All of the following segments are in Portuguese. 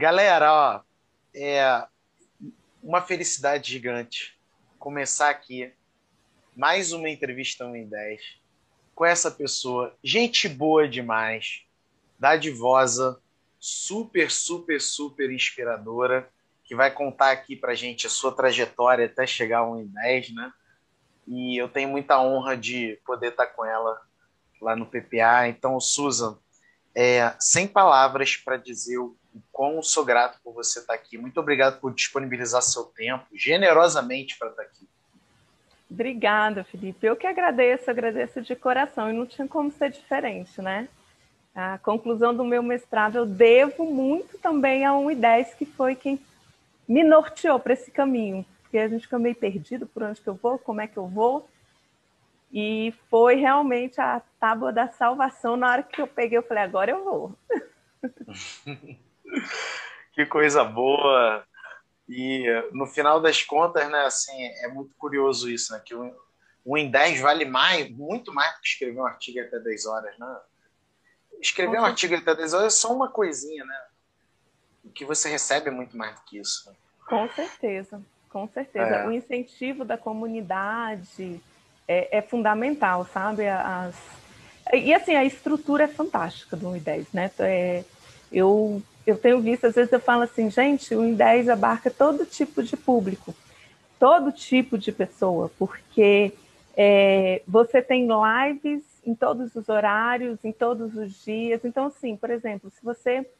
Galera, ó, é uma felicidade gigante começar aqui mais uma entrevista 1 em 10 com essa pessoa, gente boa demais, dadivosa, super, super, super inspiradora, que vai contar aqui pra gente a sua trajetória até chegar a 1 em 10, né? E eu tenho muita honra de poder estar com ela lá no PPA. Então, Susan, é, sem palavras para dizer o quão sou grato por você estar aqui. Muito obrigado por disponibilizar seu tempo generosamente para estar aqui. Obrigada, Felipe. Eu que agradeço, agradeço de coração. E não tinha como ser diferente, né? A conclusão do meu mestrado eu devo muito também a 1 e 10, que foi quem me norteou para esse caminho. Porque a gente fica meio perdido por onde que eu vou, como é que eu vou. E foi realmente a tábua da salvação. Na hora que eu peguei, eu falei, agora eu vou. que coisa boa. E no final das contas, né, assim, é muito curioso isso, né? Que o, o em 10 vale mais, muito mais do que escrever um artigo até 10 horas, né? Escrever um artigo até 10 horas é só uma coisinha, né? O que você recebe é muito mais do que isso. Né? Com certeza, com certeza. É. O incentivo da comunidade é, é fundamental, sabe? As... E assim, a estrutura é fantástica do 1 e 10, né? É, eu eu tenho visto, às vezes eu falo assim, gente, o IN10 abarca todo tipo de público, todo tipo de pessoa, porque é, você tem lives em todos os horários, em todos os dias. Então, assim, por exemplo, se você está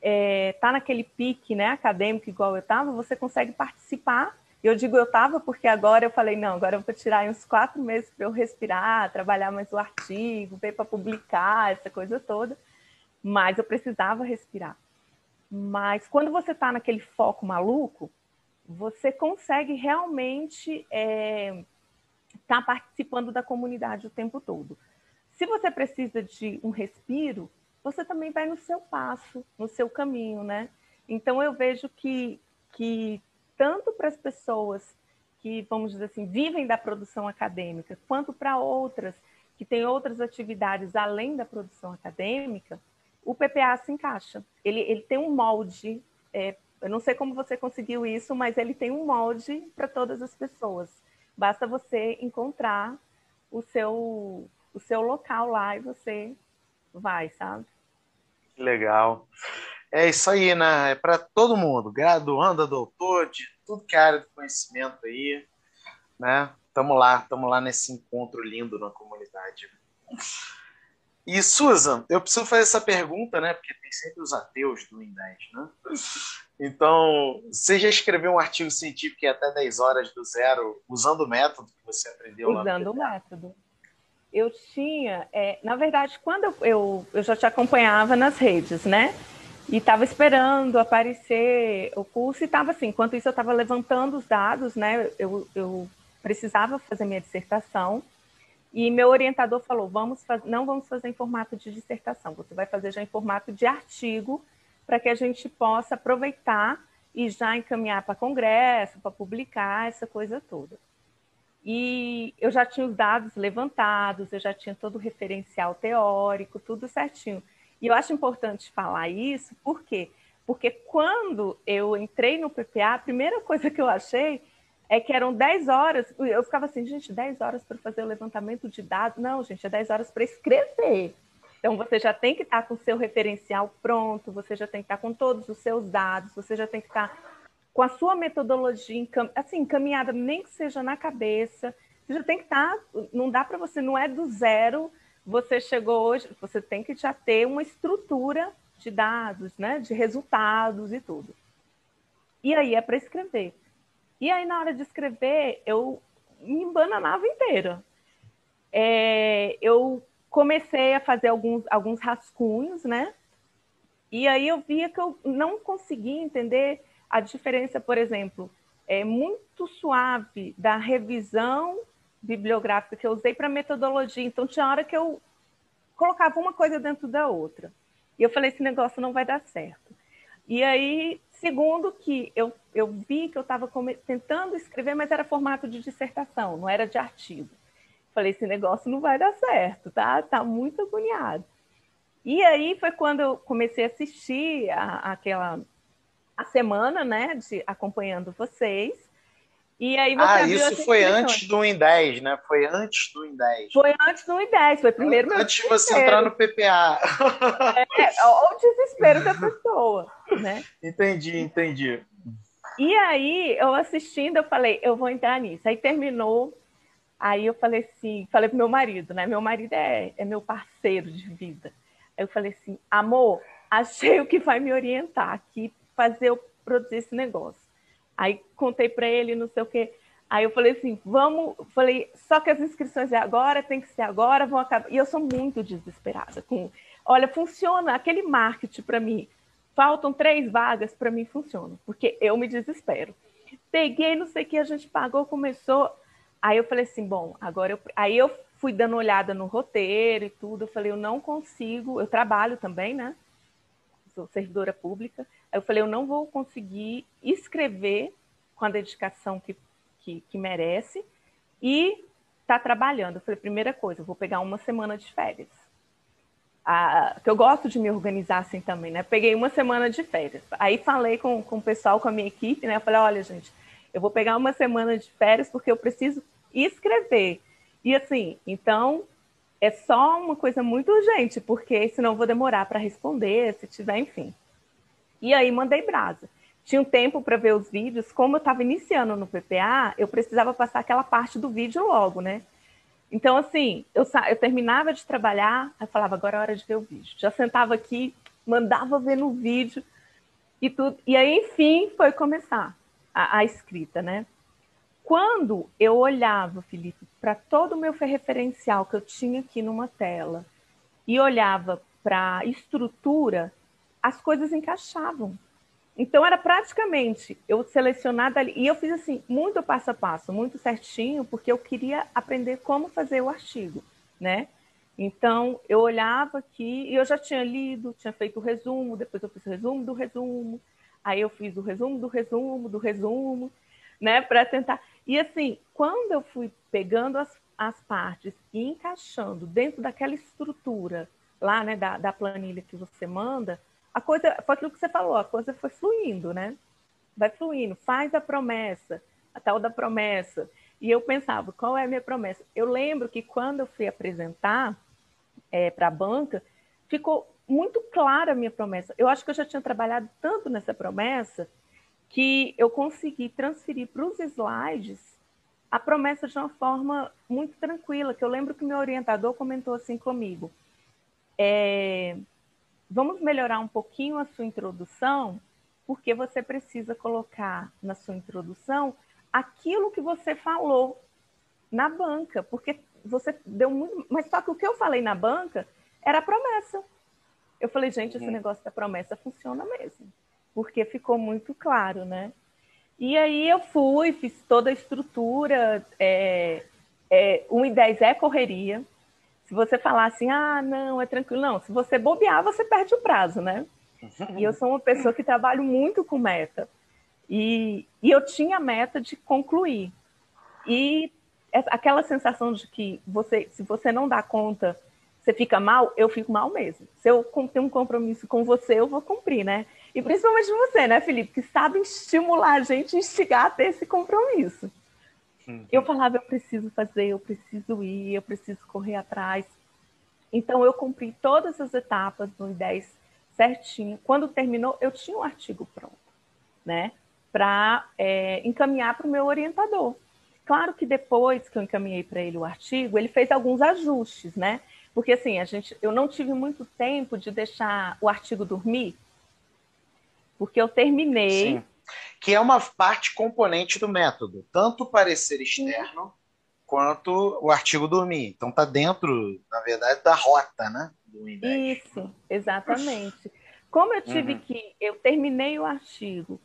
é, tá naquele pique né, acadêmico igual eu estava, você consegue participar. Eu digo eu estava porque agora eu falei, não, agora eu vou tirar uns quatro meses para eu respirar, trabalhar mais o artigo, ver para publicar, essa coisa toda. Mas eu precisava respirar. Mas quando você está naquele foco maluco, você consegue realmente estar é, tá participando da comunidade o tempo todo. Se você precisa de um respiro, você também vai no seu passo, no seu caminho, né? Então eu vejo que, que tanto para as pessoas que, vamos dizer assim, vivem da produção acadêmica, quanto para outras que têm outras atividades além da produção acadêmica, o PPA se encaixa. Ele, ele tem um molde, é, eu não sei como você conseguiu isso, mas ele tem um molde para todas as pessoas. Basta você encontrar o seu, o seu local lá e você vai, sabe? Legal. É isso aí, né? É para todo mundo, graduando, doutor, de tudo que é área de conhecimento aí, né? Tamo lá, tamo lá nesse encontro lindo na comunidade. E, Susan, eu preciso fazer essa pergunta, né? Porque tem sempre os ateus do Indés, né? Então, você já escreveu um artigo científico em até 10 horas do zero, usando o método que você aprendeu usando lá? Usando o método. Eu tinha, é, na verdade, quando eu, eu, eu já te acompanhava nas redes, né? E estava esperando aparecer o curso e estava assim, enquanto isso eu estava levantando os dados, né? Eu, eu precisava fazer minha dissertação e meu orientador falou: vamos fazer, não vamos fazer em formato de dissertação, você vai fazer já em formato de artigo, para que a gente possa aproveitar e já encaminhar para congresso, para publicar, essa coisa toda. E eu já tinha os dados levantados, eu já tinha todo o referencial teórico, tudo certinho. E eu acho importante falar isso, por quê? Porque quando eu entrei no PPA, a primeira coisa que eu achei é que eram 10 horas. Eu ficava assim, gente, 10 horas para fazer o levantamento de dados. Não, gente, é 10 horas para escrever. Então, você já tem que estar com o seu referencial pronto, você já tem que estar com todos os seus dados, você já tem que estar com a sua metodologia assim, encaminhada, nem que seja na cabeça. Você já tem que estar. Não dá para você, não é do zero. Você chegou hoje, você tem que já ter uma estrutura de dados, né, de resultados e tudo. E aí é para escrever. E aí, na hora de escrever, eu me embananava inteira. É, eu comecei a fazer alguns, alguns rascunhos, né? E aí eu via que eu não conseguia entender a diferença, por exemplo, é muito suave da revisão bibliográfica que eu usei para metodologia. Então, tinha hora que eu colocava uma coisa dentro da outra. E eu falei: esse negócio não vai dar certo. E aí Segundo, que eu, eu vi que eu estava tentando escrever, mas era formato de dissertação, não era de artigo. Falei, esse negócio não vai dar certo, tá? Tá muito agoniado. E aí foi quando eu comecei a assistir a, aquela, a semana, né, de acompanhando vocês. E aí você ah, isso foi antes do em 10, né? Foi antes do em 10. Foi antes do em 10, foi primeiro Antes de você entrar no PPA. É, o desespero da pessoa, né? Entendi, entendi. E aí, eu assistindo, eu falei, eu vou entrar nisso. Aí terminou, aí eu falei assim, falei pro meu marido, né? Meu marido é, é meu parceiro de vida. Aí eu falei assim, amor, achei o que vai me orientar aqui, fazer eu produzir esse negócio. Aí contei para ele, não sei o quê. Aí eu falei assim, vamos, falei, só que as inscrições é agora, tem que ser agora, vão acabar. E eu sou muito desesperada com, olha, funciona aquele marketing para mim. Faltam três vagas para mim funciona, porque eu me desespero. Peguei, não sei o que a gente pagou, começou. Aí eu falei assim, bom, agora eu, aí eu fui dando olhada no roteiro e tudo. Eu falei, eu não consigo, eu trabalho também, né? Sou servidora pública. Aí eu falei, eu não vou conseguir escrever com a dedicação que, que, que merece e tá trabalhando. Eu falei, primeira coisa, vou pegar uma semana de férias. Ah, que eu gosto de me organizar assim também, né? Peguei uma semana de férias. Aí falei com, com o pessoal, com a minha equipe, né? Eu falei, olha, gente, eu vou pegar uma semana de férias porque eu preciso escrever. E assim, então é só uma coisa muito urgente, porque senão vou demorar para responder, se tiver, enfim. E aí mandei brasa. Tinha um tempo para ver os vídeos, como eu estava iniciando no PPA, eu precisava passar aquela parte do vídeo logo, né? Então, assim, eu, eu terminava de trabalhar, eu falava, agora é hora de ver o vídeo. Já sentava aqui, mandava ver no vídeo e tudo. E aí, enfim, foi começar a, a escrita, né? Quando eu olhava, Felipe, para todo o meu referencial que eu tinha aqui numa tela e olhava para a estrutura, as coisas encaixavam. Então era praticamente eu selecionar dali. E eu fiz assim, muito passo a passo, muito certinho, porque eu queria aprender como fazer o artigo, né? Então eu olhava aqui e eu já tinha lido, tinha feito o resumo, depois eu fiz o resumo do resumo, aí eu fiz o resumo do resumo do resumo, né? Para tentar. E assim, quando eu fui pegando as, as partes e encaixando dentro daquela estrutura lá, né, da, da planilha que você manda, a coisa foi aquilo que você falou, a coisa foi fluindo, né? Vai fluindo, faz a promessa, a tal da promessa. E eu pensava, qual é a minha promessa? Eu lembro que quando eu fui apresentar é, para a banca, ficou muito clara a minha promessa. Eu acho que eu já tinha trabalhado tanto nessa promessa que eu consegui transferir para os slides a promessa de uma forma muito tranquila, que eu lembro que meu orientador comentou assim comigo. É, vamos melhorar um pouquinho a sua introdução, porque você precisa colocar na sua introdução aquilo que você falou na banca, porque você deu muito. Mas só que o que eu falei na banca era a promessa. Eu falei, gente, esse uhum. negócio da promessa funciona mesmo, porque ficou muito claro, né? E aí eu fui, fiz toda a estrutura. É, é, 1 e 10 é correria, se você falar assim, ah, não, é tranquilo, não, se você bobear, você perde o prazo, né? E eu sou uma pessoa que trabalho muito com meta. E, e eu tinha a meta de concluir. E aquela sensação de que você, se você não dá conta, você fica mal, eu fico mal mesmo. Se eu tenho um compromisso com você, eu vou cumprir, né? E principalmente você, né, Felipe, que sabe estimular a gente, instigar a ter esse compromisso. Uhum. Eu falava, eu preciso fazer, eu preciso ir, eu preciso correr atrás. Então, eu cumpri todas as etapas do I10 certinho. Quando terminou, eu tinha um artigo pronto, né? Para é, encaminhar para o meu orientador. Claro que depois que eu encaminhei para ele o artigo, ele fez alguns ajustes, né? Porque assim, a gente, eu não tive muito tempo de deixar o artigo dormir, porque eu terminei. Sim que é uma parte componente do método, tanto o parecer externo Sim. quanto o artigo dormir. Então está dentro, na verdade, da rota, né? Do Isso, exatamente. Como eu tive uhum. que, eu terminei o artigo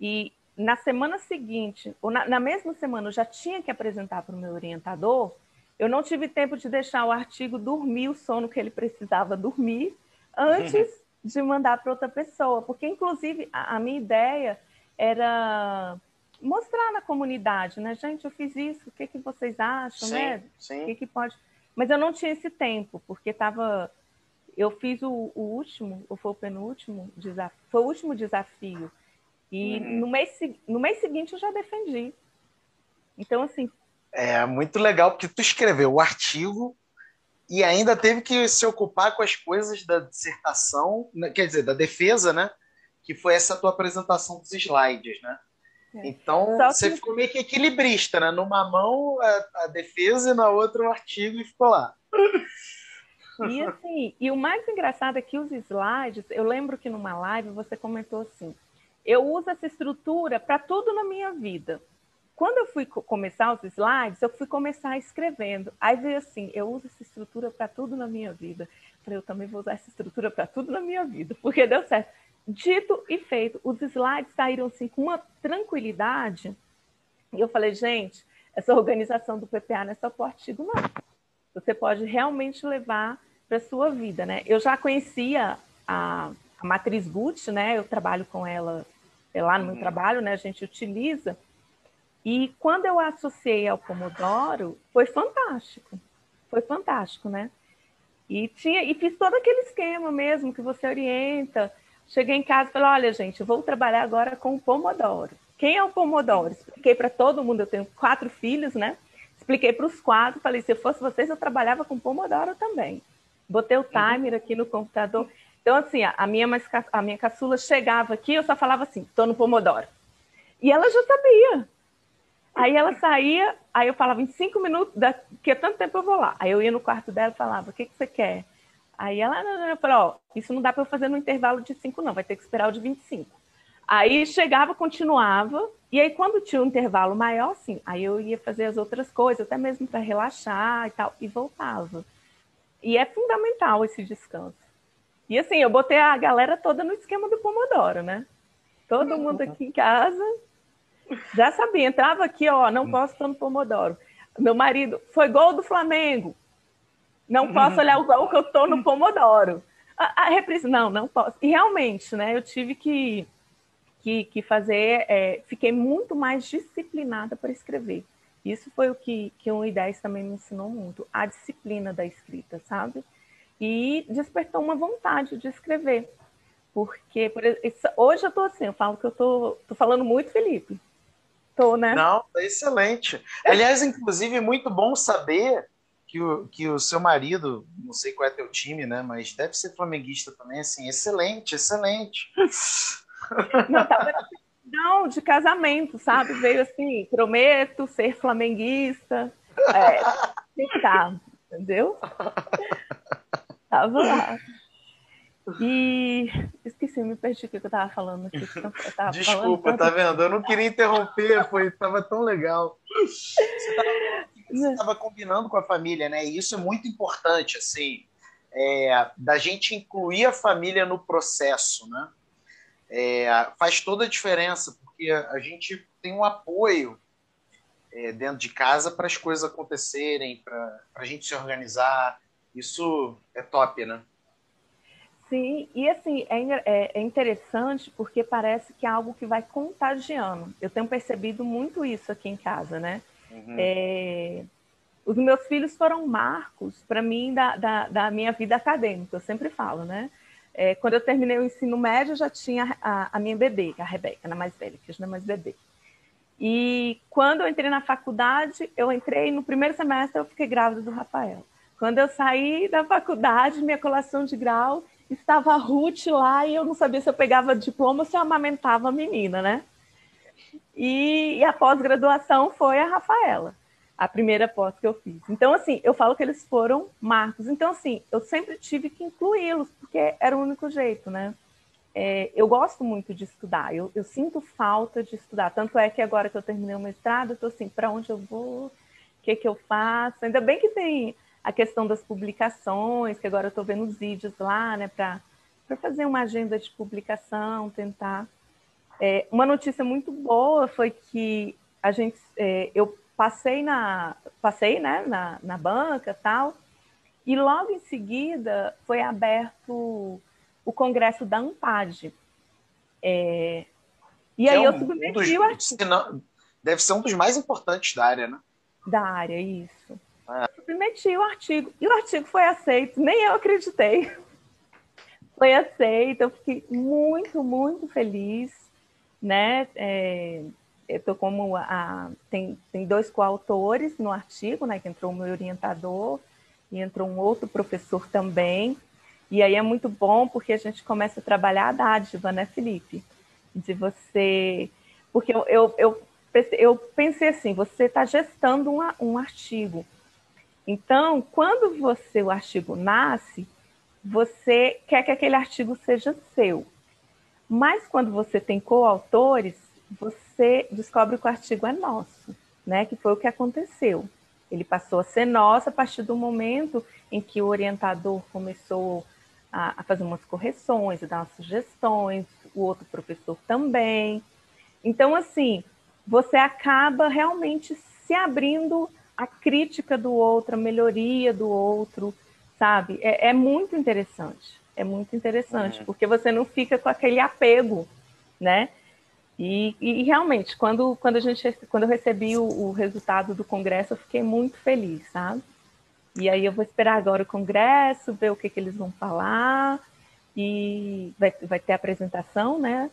e na semana seguinte, ou na, na mesma semana, eu já tinha que apresentar para o meu orientador. Eu não tive tempo de deixar o artigo dormir o sono que ele precisava dormir antes uhum. De mandar para outra pessoa, porque inclusive a, a minha ideia era mostrar na comunidade, né? Gente, eu fiz isso, o que, que vocês acham, sim, né? Sim. O que, que pode. Mas eu não tinha esse tempo, porque estava. Eu fiz o, o, último, ou foi o penúltimo desafio? Foi o último desafio. E uhum. no, mês, no mês seguinte eu já defendi. Então, assim. É muito legal, porque tu escreveu o artigo e ainda teve que se ocupar com as coisas da dissertação, né, quer dizer, da defesa, né? Que foi essa tua apresentação dos slides, né? É. Então, você ficou meio que equilibrista, né? Numa mão a, a, defesa e na outra o artigo e ficou lá. E assim, e o mais engraçado é que os slides, eu lembro que numa live você comentou assim: eu uso essa estrutura para tudo na minha vida. Quando eu fui começar os slides, eu fui começar escrevendo. Aí veio assim: eu uso essa estrutura para tudo na minha vida. Falei, eu também vou usar essa estrutura para tudo na minha vida, porque deu certo. Dito e feito, os slides saíram assim com uma tranquilidade. E eu falei, gente, essa organização do PPA não é só o artigo, não. Você pode realmente levar para a sua vida, né? Eu já conhecia a, a matriz Gucci, né? Eu trabalho com ela é lá no meu uhum. trabalho, né? A gente utiliza. E quando eu associei ao Pomodoro, foi fantástico. Foi fantástico, né? E, tinha, e fiz todo aquele esquema mesmo que você orienta. Cheguei em casa e falei: olha, gente, eu vou trabalhar agora com o Pomodoro. Quem é o Pomodoro? Expliquei para todo mundo, eu tenho quatro filhos, né? Expliquei para os quatro, falei: se eu fosse vocês, eu trabalhava com Pomodoro também. Botei o uhum. timer aqui no computador. Então, assim, a minha, a minha caçula chegava aqui, eu só falava assim: estou no Pomodoro. E ela já sabia. Aí ela saía, aí eu falava, em cinco minutos, daqui a tanto tempo eu vou lá. Aí eu ia no quarto dela e falava, o que, que você quer? Aí ela, não, não, eu falei, ó, isso não dá para eu fazer no intervalo de cinco, não, vai ter que esperar o de 25. Aí chegava, continuava, e aí quando tinha um intervalo maior, sim, aí eu ia fazer as outras coisas, até mesmo para relaxar e tal, e voltava. E é fundamental esse descanso. E assim, eu botei a galera toda no esquema do Pomodoro, né? Todo mundo aqui em casa já sabia, entrava aqui, ó, não posso estar no Pomodoro. Meu marido, foi gol do Flamengo. Não posso olhar o gol que eu estou no Pomodoro. A, a reprise, não, não posso. E realmente, né, eu tive que, que, que fazer, é, fiquei muito mais disciplinada para escrever. Isso foi o que, que o I10 também me ensinou muito, a disciplina da escrita, sabe? E despertou uma vontade de escrever. Porque por, hoje eu estou assim, eu falo que eu estou falando muito, Felipe. Tô, né? Não, tá excelente. Aliás, inclusive, muito bom saber que o, que o seu marido, não sei qual é teu time, né? Mas deve ser flamenguista também, assim, excelente, excelente. Não, tava não, de casamento, sabe? Veio assim, prometo ser flamenguista. É, ficar, entendeu? Tava lá. E esqueci, me perdi o que eu tava falando aqui. Tava Desculpa, falando... tá vendo? Eu não queria interromper, foi, tava tão legal. Você estava combinando com a família, né? E isso é muito importante, assim, é, da gente incluir a família no processo, né? É, faz toda a diferença, porque a gente tem um apoio é, dentro de casa para as coisas acontecerem, para a gente se organizar. Isso é top, né? Sim, e assim, é, é, é, interessante porque parece que é algo que vai contagiando. Eu tenho percebido muito isso aqui em casa, né? Uhum. É, os meus filhos foram marcos para mim da, da, da, minha vida acadêmica, eu sempre falo, né? É, quando eu terminei o ensino médio, eu já tinha a, a minha bebê, a Rebeca, na mais velha, que já não é mais bebê. E quando eu entrei na faculdade, eu entrei no primeiro semestre, eu fiquei grávida do Rafael. Quando eu saí da faculdade, minha colação de grau, estava a Ruth lá e eu não sabia se eu pegava diploma ou se eu amamentava a menina, né? E, e a pós-graduação foi a Rafaela, a primeira pós que eu fiz. Então, assim, eu falo que eles foram marcos. Então, assim, eu sempre tive que incluí-los, porque era o único jeito, né? É, eu gosto muito de estudar, eu, eu, sinto falta de estudar. Tanto é que agora que eu terminei o mestrado, eu estou assim, para onde eu vou? O que, que eu faço? Ainda bem que tem a questão das publicações, que agora eu estou vendo os vídeos lá, né, para fazer uma agenda de publicação, tentar. É, uma notícia muito boa foi que a gente, é, eu passei na, passei, né, na, na banca tal, e logo em seguida foi aberto o congresso da Ampad. É, e aí é um, eu submeti um dos, o artigo. Deve ser um dos mais importantes da área, né? Da área, isso. É. Submeti o artigo. E o artigo foi aceito, nem eu acreditei. Foi aceito, eu fiquei muito, muito feliz. né? É, eu tô como a, tem, tem dois coautores no artigo, né? Que entrou o meu orientador e entrou um outro professor também. E aí é muito bom porque a gente começa a trabalhar a dádiva, né, Felipe? De você. Porque eu, eu, eu, eu pensei assim: você está gestando um artigo. Então, quando você, o artigo nasce, você quer que aquele artigo seja seu. Mas quando você tem coautores, você descobre que o artigo é nosso, né? Que foi o que aconteceu. Ele passou a ser nosso a partir do momento em que o orientador começou a, a fazer umas correções, a dar umas sugestões, o outro professor também. Então, assim, você acaba realmente se abrindo à crítica do outro, à melhoria do outro, sabe? É, é muito interessante. É muito interessante, uhum. porque você não fica com aquele apego, né? E, e, realmente, quando, quando, a gente, quando eu recebi o, o, resultado do congresso, eu fiquei muito feliz, sabe? E aí eu vou esperar agora o congresso, ver o que, que eles vão falar, e vai, vai ter apresentação, né?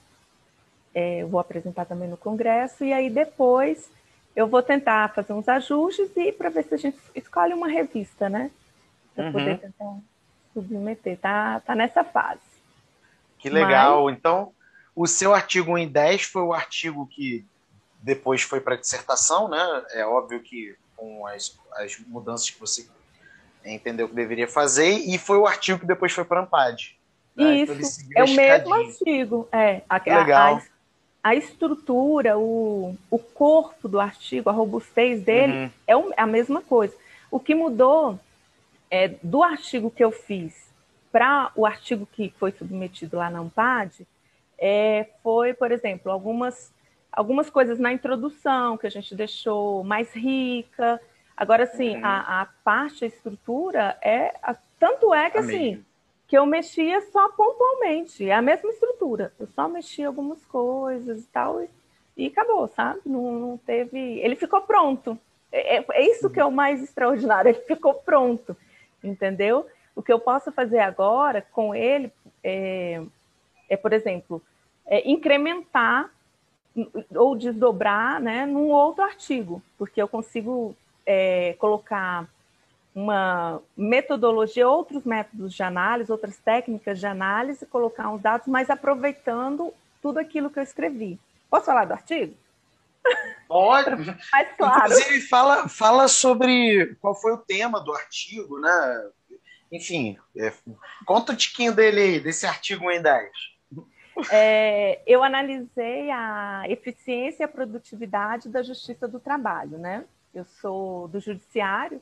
É, eu vou apresentar também no congresso, e aí depois eu vou tentar fazer uns ajustes e para ver se a gente escolhe uma revista, né? Para uhum. poder tentar submeter. Tá, tá nessa fase. Que legal. Mas... Então, o seu artigo em 10 foi o artigo que depois foi para dissertação, né? É óbvio que com as, as mudanças que você entendeu que deveria fazer, e foi o artigo que depois foi para a Ampad. Né? Então, Isso, então, é o mesmo artigo. É, a, Legal. A, a, estrutura, o, o corpo do artigo, a robustez dele uhum. é a mesma coisa. O que mudou é, do artigo que eu fiz para o artigo que foi submetido lá na Ampad, é, foi, por exemplo, algumas, algumas coisas na introdução que a gente deixou mais rica. Agora, sim, uhum. a, a, parte, a estrutura, é a, tanto é que, assim, que eu mexia só pontualmente, é a mesma estrutura. Eu só mexia algumas coisas e tal, e, e acabou, sabe? Não, não, teve... Ele ficou pronto. É, é, é isso que é o mais extraordinário, ele ficou pronto entendeu? O que eu posso fazer agora com ele é, é por exemplo, é incrementar ou desdobrar né, num outro artigo, porque eu consigo é, colocar uma metodologia, outros métodos de análise, outras técnicas de análise, colocar uns dados, mas aproveitando tudo aquilo que eu escrevi. Posso falar do artigo? Pode. Mas, claro. Inclusive, fala, fala sobre qual foi o tema do artigo, né? Enfim, é, conta um tiquinho dele, desse artigo em 10. É, eu analisei a eficiência e a produtividade da justiça do trabalho, né? Eu sou do judiciário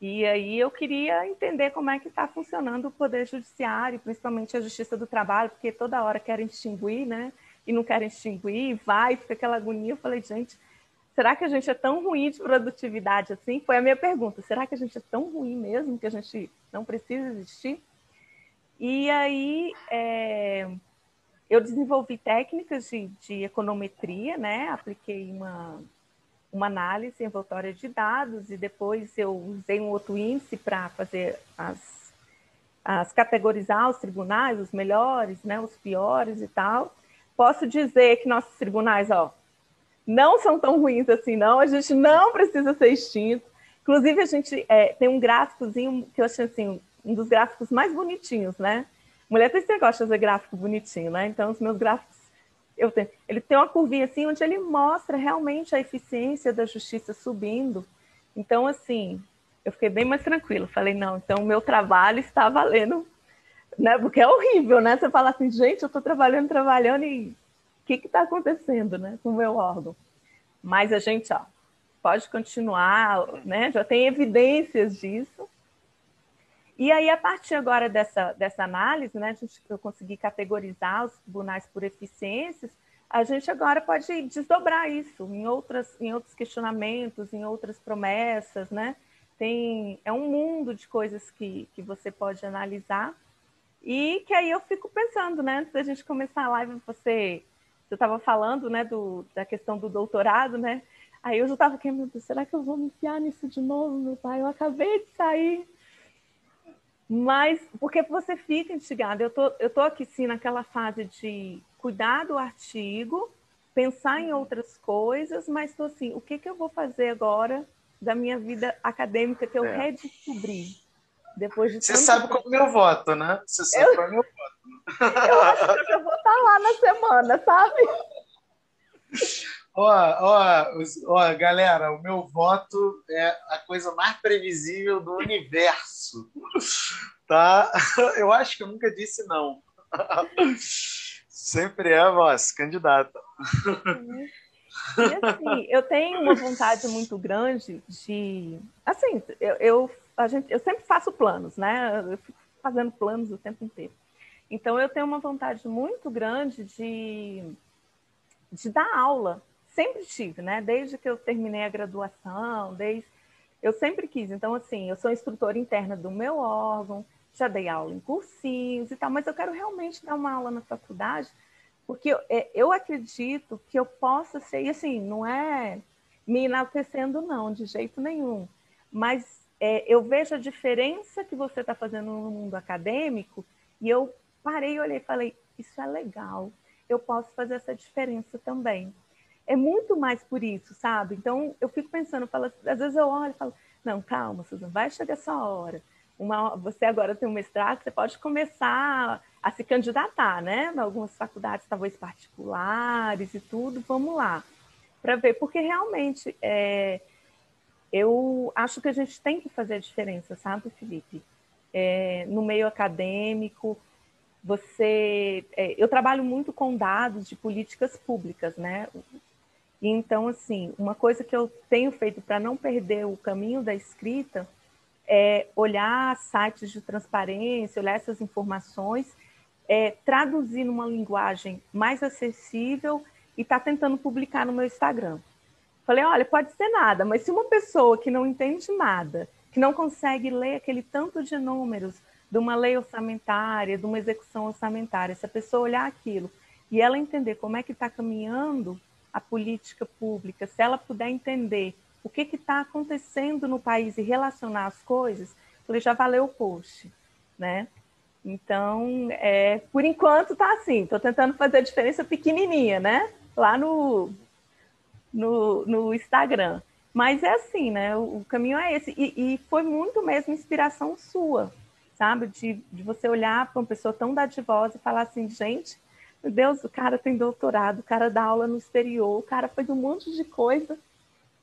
e aí eu queria entender como é que está funcionando o poder judiciário, principalmente a justiça do trabalho, porque toda hora querem extinguir, né? e não querem extinguir, vai, fica aquela agonia. Eu falei, gente, será que a gente é tão ruim de produtividade assim? Foi a minha pergunta. Será que a gente é tão ruim mesmo que a gente não precisa existir? E aí é, eu desenvolvi técnicas de, de, econometria, né? Apliquei uma, uma análise envoltória de dados e depois eu usei um outro índice para fazer as, as categorizar os tribunais, os melhores, né? Os piores e tal posso dizer que nossos tribunais, ó, não são tão ruins assim, não. A gente não precisa ser extinto. Inclusive, a gente é, tem um gráficozinho que eu achei assim, um dos gráficos mais bonitinhos, né? Mulher tem esse negócio de fazer gráfico bonitinho, né? Então, os meus gráficos, eu tenho, ele tem uma curvinha assim, onde ele mostra realmente a eficiência da justiça subindo. Então, assim, eu fiquei bem mais tranquila. Falei, não, então o meu trabalho está valendo né? Porque é horrível, né? Você fala assim, gente, eu estou trabalhando, trabalhando e o que está acontecendo, né, com o meu órgão? Mas a gente, ó, pode continuar, né? Já tem evidências disso. E aí, a partir agora dessa, dessa análise, né, a gente, eu consegui categorizar os tribunais por eficiências, a gente agora pode desdobrar isso em, outras, em outros questionamentos, em outras promessas, né? Tem, é um mundo de coisas que, que você pode analisar e que aí eu fico pensando, né, antes da gente começar a live, você você estava falando, né, do, da questão do doutorado, né? Aí eu já estava Deus, será que eu vou me enfiar nisso de novo, meu pai? Eu acabei de sair. Mas, porque você fica instigado. Eu tô, eu tô aqui, sim, naquela fase de cuidar do artigo, pensar em outras coisas, mas estou assim, o que, que eu vou fazer agora da minha vida acadêmica que eu é. redescobri? Depois de Você sabe tempo. qual é o meu voto, né? Você sabe eu... qual é o meu voto. Eu acho que eu já vou estar lá na semana, sabe? Ó, ó, ó, galera, o meu voto é a coisa mais previsível do universo. Tá? Eu acho que eu nunca disse não. Sempre é, voz, candidata. E assim, eu tenho uma vontade muito grande de. Assim, eu, eu, a gente, eu sempre faço planos, né? Eu fico fazendo planos o tempo inteiro. Então, eu tenho uma vontade muito grande de, de dar aula sempre tive, né? Desde que eu terminei a graduação, desde eu sempre quis. Então, assim, eu sou instrutora interna do meu órgão, já dei aula em cursinhos e tal, mas eu quero realmente dar uma aula na faculdade, porque eu, é, eu acredito que eu possa ser, e assim, não é me enaltecendo, não, de jeito nenhum, mas é, eu vejo a diferença que você está fazendo no mundo acadêmico e eu parei, olhei e falei: isso é legal, eu posso fazer essa diferença também é muito mais por isso, sabe? Então, eu fico pensando, falo, às vezes eu olho e falo, não, calma, Susan, vai chegar essa hora. Uma, você agora tem um mestrado, você pode começar a se candidatar, né? Em algumas faculdades, talvez particulares e tudo, vamos lá, para ver, porque realmente é, eu acho que a gente tem que fazer a diferença, sabe, Felipe? É, no meio acadêmico, você, é, eu trabalho muito com dados de políticas públicas, né? Então, assim, uma coisa que eu tenho feito para não perder o caminho da escrita é olhar sites de transparência, olhar essas informações, é, traduzir numa linguagem mais acessível e tá tentando publicar no meu Instagram. Falei, olha, pode ser nada, mas se uma pessoa que não entende nada, que não consegue ler aquele tanto de números de uma lei orçamentária, de uma execução orçamentária, se a pessoa olhar aquilo e ela entender como é que está caminhando a política pública, se ela puder entender o que está acontecendo no país e relacionar as coisas, falei, já valeu o post, né? Então, é, por enquanto está assim, estou tentando fazer a diferença pequenininha, né? Lá no, no, no Instagram. Mas é assim, né? O, o caminho é esse. E, e, foi muito mesmo inspiração sua, sabe? De, de você olhar para uma pessoa tão dadivosa e falar assim, gente, Deus, o cara tem doutorado, o cara dá aula no exterior, o cara faz um monte de coisa.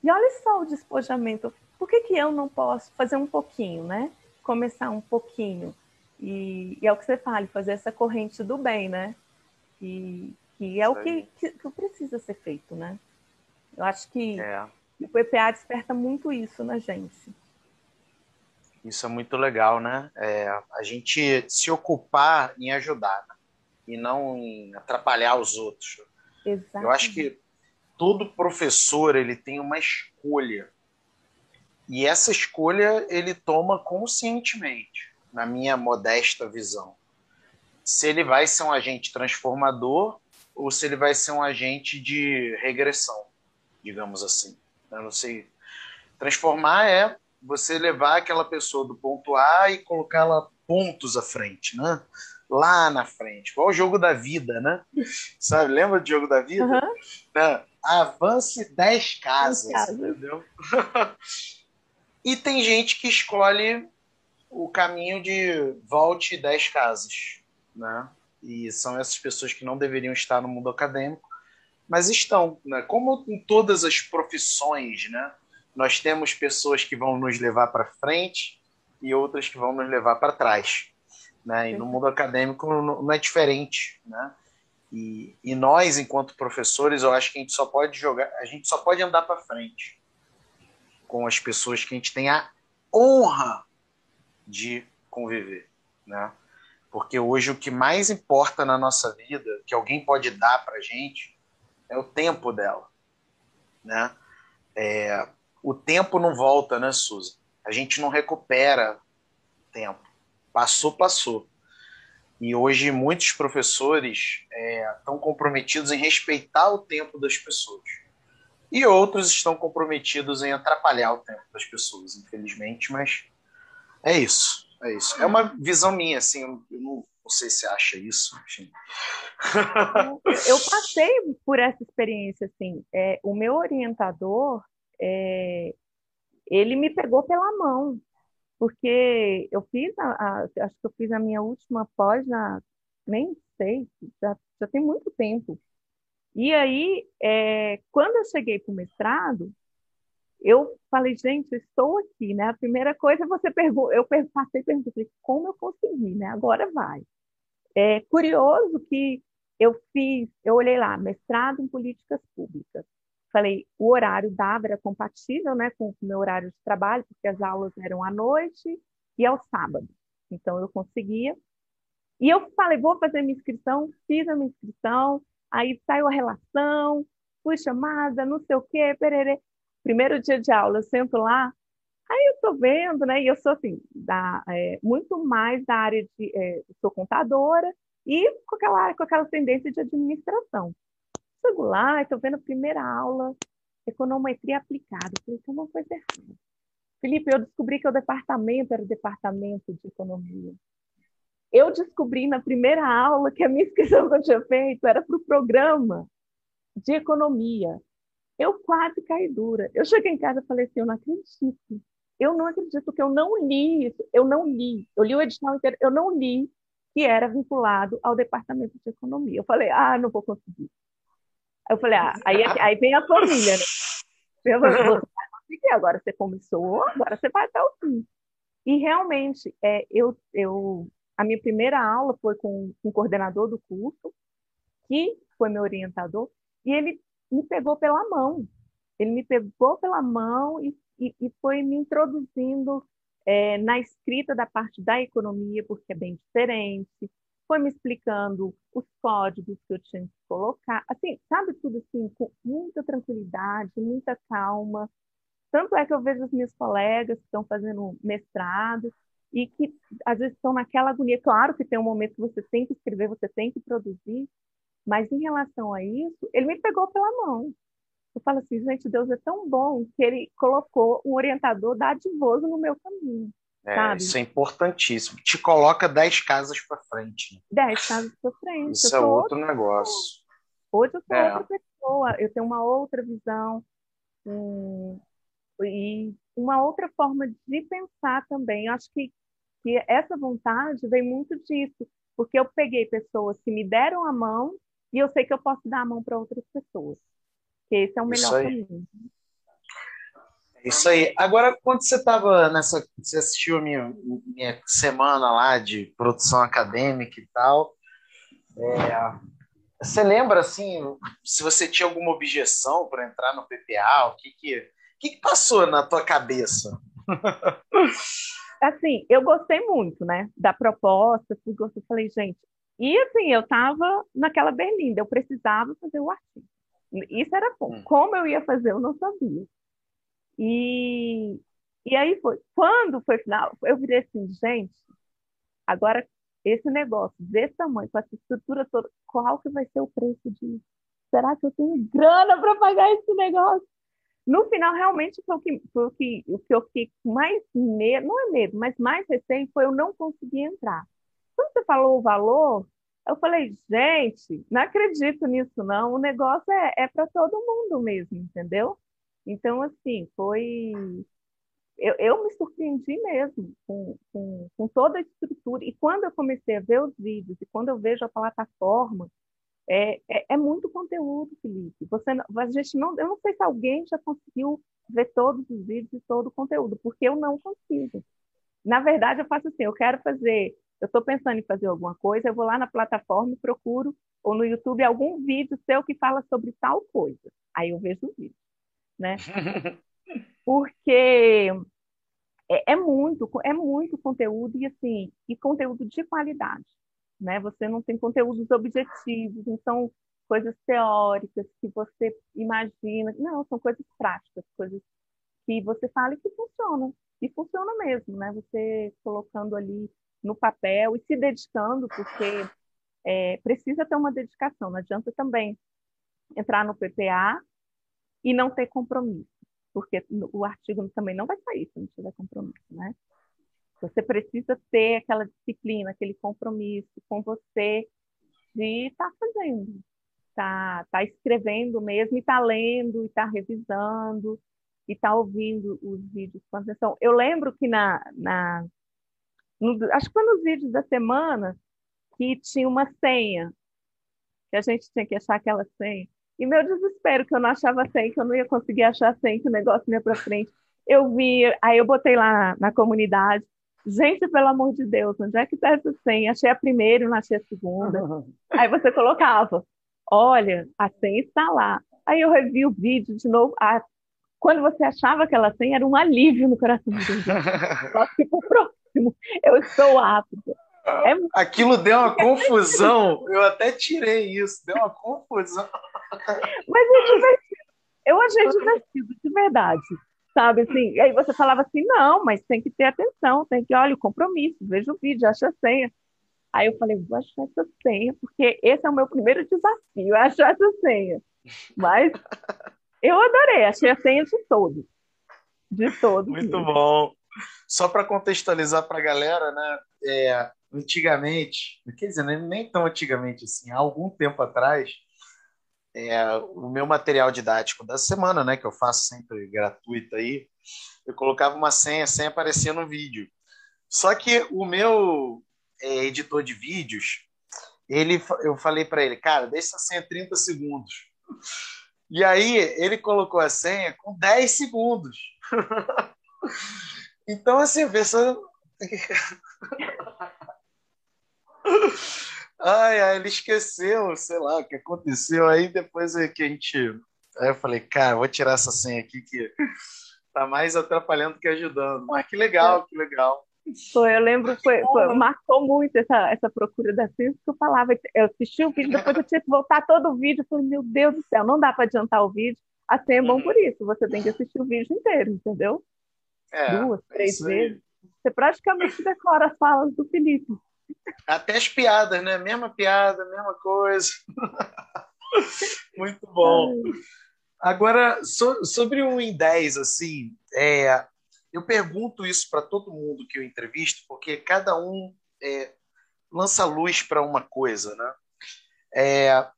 E olha só o despojamento. Por que, que eu não posso fazer um pouquinho, né? Começar um pouquinho. E, e é o que você fala, fazer essa corrente do bem, né? E, que é o que, que, que, precisa ser feito, né? Eu acho que é. o PPA desperta muito isso na gente. Isso é muito legal, né? É, a gente se ocupar em ajudar. Né? E não em atrapalhar os outros. Exatamente. Eu acho que todo professor ele tem uma escolha e essa escolha ele toma conscientemente, na minha modesta visão. Se ele vai ser um agente transformador ou se ele vai ser um agente de regressão, digamos assim. Eu não sei. Transformar é você levar aquela pessoa do ponto A e colocá-la pontos à frente, né? Lá na frente. Qual o jogo da vida, né? Sabe, lembra do jogo da vida? Uhum. Avance 10 casas, casas, entendeu? e tem gente que escolhe o caminho de volte 10 casas, né? E são essas pessoas que não deveriam estar no mundo acadêmico, mas estão, né? Como em todas as profissões, né? Nós temos pessoas que vão nos levar para frente e outras que vão nos levar para trás. Né? E no mundo acadêmico não é diferente, né? E, e nós, enquanto professores, eu acho que a gente só pode jogar, a gente só pode andar para frente com as pessoas que a gente tem a honra de conviver, né? Porque hoje o que mais importa na nossa vida, que alguém pode dar para gente, é o tempo dela, né? É, o tempo não volta, né, Suzy? A gente não recupera tempo. Passou, passou. E hoje muitos professores estão é, comprometidos em respeitar o tempo das pessoas. E outros estão comprometidos em atrapalhar o tempo das pessoas, infelizmente, mas é isso. É isso. É uma visão minha, assim, eu não Não sei se acha isso, enfim. Eu passei por essa experiência, assim. É, o meu orientador, é, ele me pegou pela mão, porque eu fiz, a, a, acho que eu fiz a minha última pós, na, nem sei, já, já tem muito tempo. E aí, é, quando eu cheguei para o mestrado, eu falei, gente, estou aqui, né? A primeira coisa você pergunta, eu passei perguntando, como eu consegui, né? Agora vai. É curioso que eu fiz, eu olhei lá, mestrado em políticas públicas. Falei, o horário dava, era compatível, né, com o meu horário de trabalho, porque as aulas eram à noite e ao sábado. Então eu conseguia. E eu falei, vou fazer minha inscrição, fiz a minha inscrição, aí saiu a relação, fui chamada, não sei o quê, perere primeiro dia de aula, eu sento lá, aí eu estou vendo, né? E eu sou assim, da, é, muito mais da área de. É, sou contadora e com aquela, com aquela tendência de administração. Chego lá, estou vendo a primeira aula, econometria aplicada. Falei, então não foi errado. Felipe, eu descobri que o departamento era o departamento de economia. Eu descobri na primeira aula que a minha inscrição que eu tinha feito era para o programa de economia. Eu quase caí dura. Eu cheguei em casa e falei assim, eu não acredito. Eu não acredito que eu não li isso. Eu não li. Eu li o edital inteiro. Eu não li que era vinculado ao departamento de economia. Eu falei, ah, não vou conseguir. Aí eu falei, ah, aí, aí vem a família, né? Eu falei, você agora você começou, agora você vai até o fim. E realmente, é, eu, eu, a minha primeira aula foi com, com o coordenador do curso, que foi meu orientador, e ele me pegou pela mão. Ele me pegou pela mão e, e, e foi me introduzindo é, na escrita da parte da economia, porque é bem diferente. Foi me explicando os códigos que eu tinha que colocar. Assim, sabe tudo assim, com muita tranquilidade, muita calma. Tanto é que eu vejo os meus colegas que estão fazendo mestrado e que às vezes estão naquela agonia. Claro que tem um momento que você tem que escrever, você tem que produzir, mas em relação a isso, ele me pegou pela mão. Eu falo assim, gente, Deus é tão bom que ele colocou um orientador dadivoso no meu caminho. É? Isso é importantíssimo. Te coloca dez casas para frente. Dez casas para frente. Isso é outro negócio. Hoje eu sou é. outra pessoa, eu tenho uma outra visão hum, e uma outra forma de pensar também. Eu acho que, que essa vontade vem muito disso, porque eu peguei pessoas que me deram a mão e eu sei que eu posso dar a mão para outras pessoas. Que esse é o melhor caminho. Isso aí. Agora, quando você estava nessa. Você assistiu a minha, minha semana lá de produção acadêmica e tal. É, você lembra, assim, se você tinha alguma objeção para entrar no PPA? O que que, que que passou na tua cabeça? assim, eu gostei muito, né, da proposta. Eu falei, gente, e assim, eu estava naquela berlinda, eu precisava fazer o artigo. Isso era bom. Hum. Como eu ia fazer, eu não sabia. E, e aí foi. Quando foi final, eu virei assim, gente, agora esse negócio desse tamanho, com essa estrutura toda, qual que vai ser o preço disso? Será que eu tenho grana para pagar esse negócio? No final, realmente, foi o que, foi o que, o que eu fiquei mais medo, não é medo, mas mais receio foi eu não conseguir entrar. Quando você falou o valor, eu falei, gente, não acredito nisso, não. O negócio é, é para todo mundo mesmo, entendeu? Então, assim, foi. Eu, eu me surpreendi mesmo com, com, com toda a estrutura. E quando eu comecei a ver os vídeos, e quando eu vejo a plataforma, é, é, é, muito conteúdo, Felipe. Você, a gente não, eu não sei se alguém já conseguiu ver todos os vídeos e todo o conteúdo, porque eu não consigo. Na verdade, eu faço assim, eu quero fazer eu estou pensando em fazer alguma coisa, eu vou lá na plataforma e procuro, ou no YouTube, algum vídeo seu que fala sobre tal coisa. Aí eu vejo o vídeo, né? Porque é, é, muito, é muito conteúdo e assim, e conteúdo de qualidade, né? Você não tem conteúdos objetivos, não são coisas teóricas que você imagina, não, são coisas práticas, coisas que você fala e que funcionam, e funciona mesmo, né? Você colocando ali no papel e se dedicando, porque é, precisa ter uma dedicação. Não adianta também entrar no PPA e não ter compromisso, porque o artigo também não vai sair se não tiver compromisso, né? Você precisa ter aquela disciplina, aquele compromisso com você de estar tá fazendo, tá, tá escrevendo mesmo, e tá lendo, e tá revisando, e tá ouvindo os vídeos com atenção. Eu lembro que na, na no, acho que foi nos vídeos da semana que tinha uma senha, que a gente tinha que achar aquela senha. E meu desespero, que eu não achava senha, que eu não ia conseguir achar senha, que o negócio ia para frente. Eu vi, aí eu botei lá na, na comunidade, Gente, pelo amor de Deus, onde é que está essa senha? Achei a primeira e não achei a segunda. Uhum. Aí você colocava, olha, a senha está lá. Aí eu revi o vídeo de novo. Ah, quando você achava aquela senha, era um alívio no coração. Só que pro próximo, eu estou apto. É... Aquilo deu uma confusão. Eu até tirei isso, deu uma confusão. Mas é divertido. Eu achei divertido, de verdade sabe assim? E aí você falava assim, não, mas tem que ter atenção, tem que, olha, o compromisso, veja o vídeo, acha a senha. Aí eu falei, vou achar essa senha, porque esse é o meu primeiro desafio, é achar essa senha. Mas eu adorei, achei a senha de todos. De todos. Muito mesmo. bom. Só para contextualizar para a galera, né? É, antigamente, quer dizer, nem tão antigamente assim, há algum tempo atrás, é, o meu material didático da semana, né, que eu faço sempre gratuito aí, eu colocava uma senha, sem aparecer no vídeo. Só que o meu é, editor de vídeos, ele, eu falei para ele, cara, deixa a senha 30 segundos. E aí ele colocou a senha com 10 segundos. então, assim, a pessoa. Ai, ai, ele esqueceu, sei lá, o que aconteceu. Aí depois é que a gente. Aí eu falei, cara, vou tirar essa senha aqui que tá mais atrapalhando que ajudando. Mas que legal, que legal. Foi, eu lembro, foi, foi, marcou muito essa, essa procura da senha, que eu falava, eu assisti o vídeo, depois eu tinha que voltar todo o vídeo, eu falei, meu Deus do céu, não dá para adiantar o vídeo, a senha é bom por isso, você tem que assistir o vídeo inteiro, entendeu? É, Duas, é três vezes. Você praticamente decora as falas do Felipe. Até as piadas, né? Mesma piada, mesma coisa. Muito bom. Agora, so, sobre o em 10, assim, é, eu pergunto isso para todo mundo que eu entrevisto, porque cada um é, lança luz para uma coisa, né? É,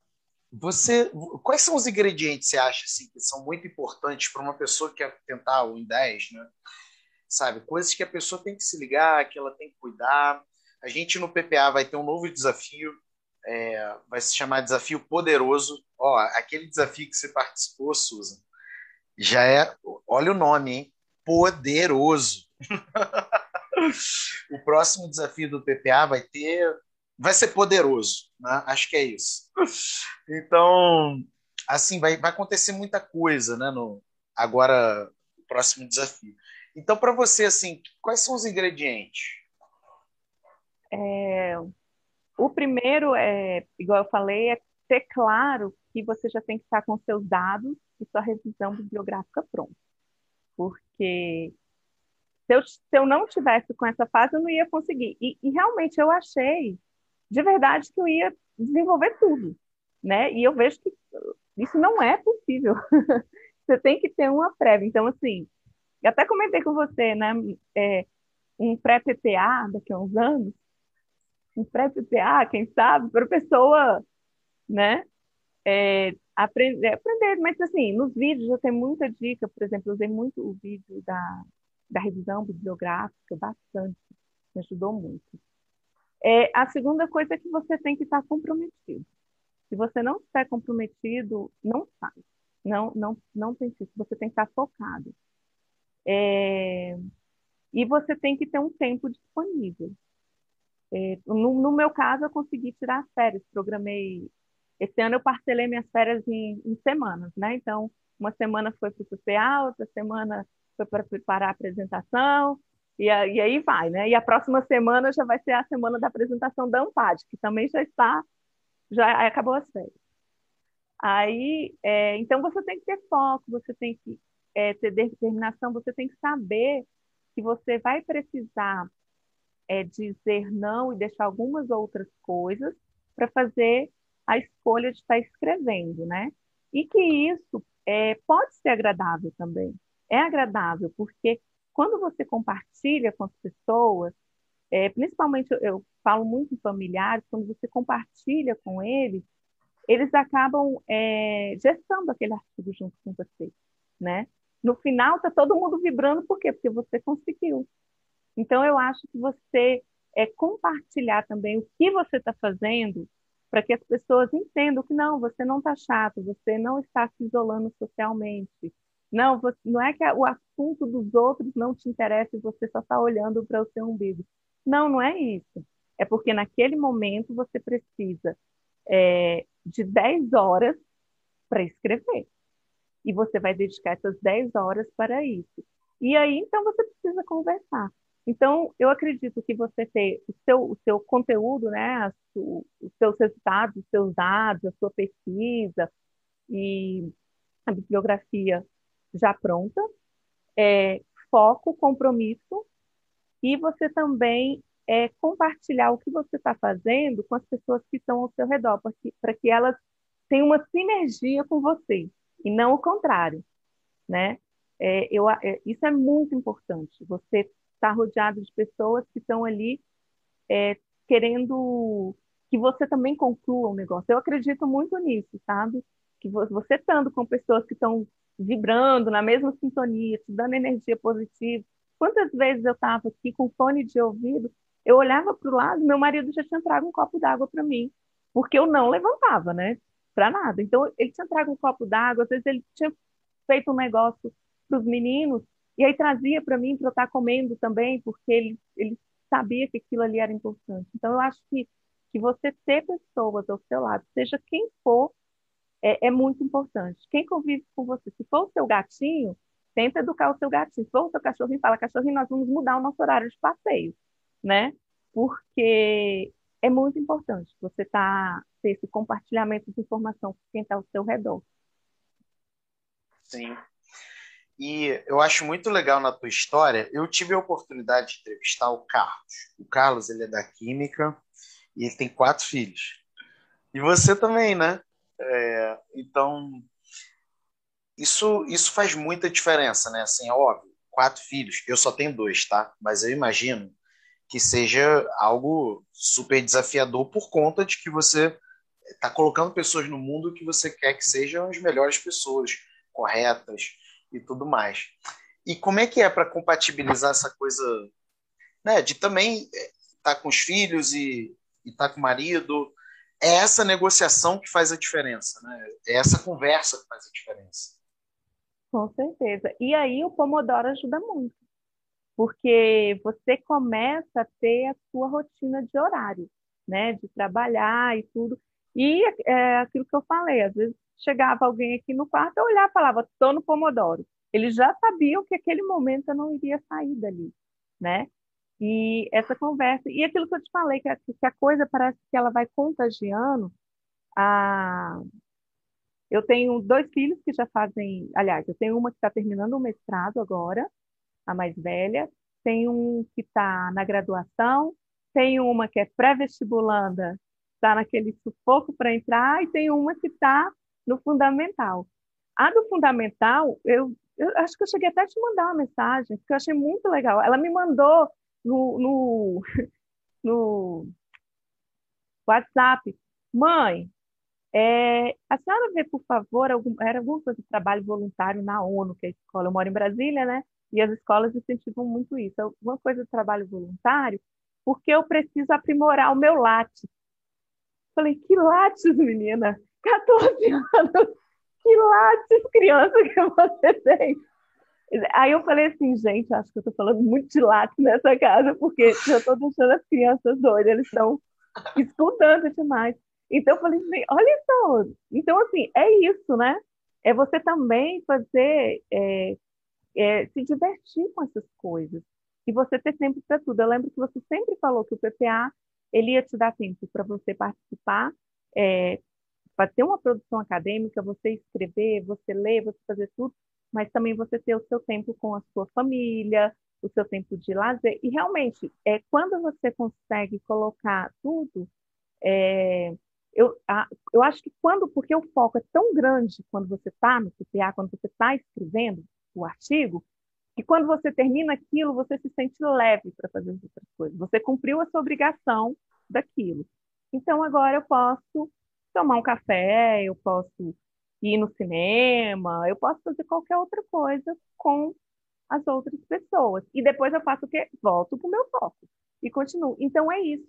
você, quais são os ingredientes você acha assim, que são muito importantes para uma pessoa que quer tentar o em 10, né? Sabe, coisas que a pessoa tem que se ligar, que ela tem que cuidar. A gente no PPA vai ter um novo desafio, é, vai se chamar Desafio Poderoso. Ó, aquele desafio que você participou, Susan, já é, olha o nome, hein? Poderoso. o próximo desafio do PPA vai ter, vai ser poderoso, né? Acho que é isso. Então, assim, vai, vai acontecer muita coisa, né? No, agora, o próximo desafio. Então, para você, assim, quais são os ingredientes? É, o primeiro, é, igual eu falei, é ter claro que você já tem que estar com seus dados e sua revisão bibliográfica pronta. Porque se eu, se eu não tivesse com essa fase, eu não ia conseguir. E, e realmente eu achei, de verdade, que eu ia desenvolver tudo. Né? E eu vejo que isso não é possível. você tem que ter uma prévia. Então, assim, eu até comentei com você, né? É, um pré-PPA daqui a uns anos, um pré-PPA, quem sabe, para a pessoa, né, é, aprender, aprender. Mas, assim, nos vídeos eu tenho muita dica, por exemplo, eu usei muito o vídeo da, da revisão bibliográfica, bastante, me ajudou muito. É, a segunda coisa é que você tem que estar comprometido. Se você não estiver comprometido, não faz. Não, não, não tem isso. Você tem que estar focado. É, e você tem que ter um tempo disponível. É, no, no, meu caso, eu consegui tirar férias, programei. Esse ano eu parcelei minhas férias em, em semanas, né? Então, uma semana foi para o CPA, outra semana foi para preparar a apresentação, e, a, e, aí vai, né? E a próxima semana já vai ser a semana da apresentação da Ampad, que também já está, já acabou as férias. Aí, é, então você tem que ter foco, você tem que é, ter determinação, você tem que saber que você vai precisar é, dizer não e deixar algumas outras coisas para fazer a escolha de estar escrevendo, né? E que isso é, pode ser agradável também. É agradável, porque quando você compartilha com as pessoas, é, principalmente eu, eu, falo muito em familiares, quando você compartilha com eles, eles acabam é, gestando aquele artigo junto com você, né? No final está todo mundo vibrando, por quê? Porque você conseguiu. Então eu acho que você é compartilhar também o que você está fazendo para que as pessoas entendam que não, você não está chato, você não está se isolando socialmente. Não, você, não é que o assunto dos outros não te interessa e você só está olhando para o seu umbigo. Não, não é isso. É porque naquele momento você precisa é, de 10 horas para escrever. E você vai dedicar essas 10 horas para isso. E aí, então, você precisa conversar. Então, eu acredito que você ter o seu, o seu conteúdo, né, os seus resultados, os seus dados, a sua pesquisa e a bibliografia já pronta, é, foco, compromisso, e você também é, compartilhar o que você está fazendo com as pessoas que estão ao seu redor, para que elas tenham uma sinergia com você, e não o contrário, né? É, eu, é, isso é muito importante. Você estar rodeado de pessoas que estão ali é, querendo que você também conclua o negócio. Eu acredito muito nisso, sabe? Que você estando com pessoas que estão vibrando na mesma sintonia, te dando energia positiva. Quantas vezes eu estava aqui com fone de ouvido, eu olhava para o lado, meu marido já tinha trago um copo d'água para mim, porque eu não levantava, né? Para nada. Então, ele tinha trago um copo d'água, às vezes ele tinha feito um negócio para os meninos, e aí trazia para mim para eu estar comendo também, porque ele, ele sabia que aquilo ali era importante. Então, eu acho que, que você ter pessoas ao seu lado, seja quem for, é, é muito importante. Quem convive com você, se for o seu gatinho, tenta educar o seu gatinho. Se for o seu cachorrinho, fala, cachorrinho, nós vamos mudar o nosso horário de passeio, né? Porque é muito importante você tá, ter esse compartilhamento de informação com quem está ao seu redor. Sim. E eu acho muito legal na tua história. Eu tive a oportunidade de entrevistar o Carlos. O Carlos ele é da Química e ele tem quatro filhos. E você também, né? É, então isso isso faz muita diferença, né? Assim, é óbvio, quatro filhos. Eu só tenho dois, tá? Mas eu imagino que seja algo super desafiador por conta de que você está colocando pessoas no mundo que você quer que sejam as melhores pessoas, corretas e tudo mais. E como é que é para compatibilizar essa coisa, né, de também estar é, tá com os filhos e estar tá com o marido? É essa negociação que faz a diferença, né? É essa conversa que faz a diferença. Com certeza. E aí o Pomodoro ajuda muito, porque você começa a ter a sua rotina de horário, né, de trabalhar e tudo. E é aquilo que eu falei, às vezes chegava alguém aqui no quarto, eu olhava e falava, estou no Pomodoro. Eles já sabiam que aquele momento eu não iria sair dali, né? E essa conversa, e aquilo que eu te falei, que a, que a coisa parece que ela vai contagiando. A... Eu tenho dois filhos que já fazem, aliás, eu tenho uma que está terminando o mestrado agora, a mais velha, tem um que está na graduação, tem uma que é pré-vestibulanda, está naquele sufoco para entrar, e tem uma que está no fundamental. A do fundamental, eu, eu acho que eu cheguei até a te mandar uma mensagem, que eu achei muito legal. Ela me mandou no, no, no WhatsApp, mãe, é, a senhora vê, por favor, algum, era alguma coisa de trabalho voluntário na ONU, que é a escola, eu moro em Brasília, né? E as escolas incentivam muito isso. Alguma coisa de trabalho voluntário, porque eu preciso aprimorar o meu látis. Falei, que látis, menina? 14 anos, que látis criança que você tem. Aí eu falei assim, gente, acho que eu tô falando muito de látis nessa casa, porque eu tô deixando as crianças doidas, eles estão escutando demais. Então eu falei assim, olha só, então assim, é isso, né? É você também fazer, é, é, se divertir com essas coisas. E você ter tempo para tudo. Eu lembro que você sempre falou que o PPA, ele ia te dar tempo para você participar, é, para ter uma produção acadêmica, você escrever, você ler, você fazer tudo, mas também você ter o seu tempo com a sua família, o seu tempo de lazer. E realmente, é quando você consegue colocar tudo, é, eu, a, eu acho que quando, porque o foco é tão grande quando você está no CPA, quando você está escrevendo o artigo, E quando você termina aquilo, você se sente leve para fazer as outras coisas. Você cumpriu a sua obrigação daquilo. Então agora eu posso tomar um café, eu posso ir no cinema, eu posso fazer qualquer outra coisa com as outras pessoas. E depois eu faço o quê? Volto para o meu foco e continuo. Então é isso,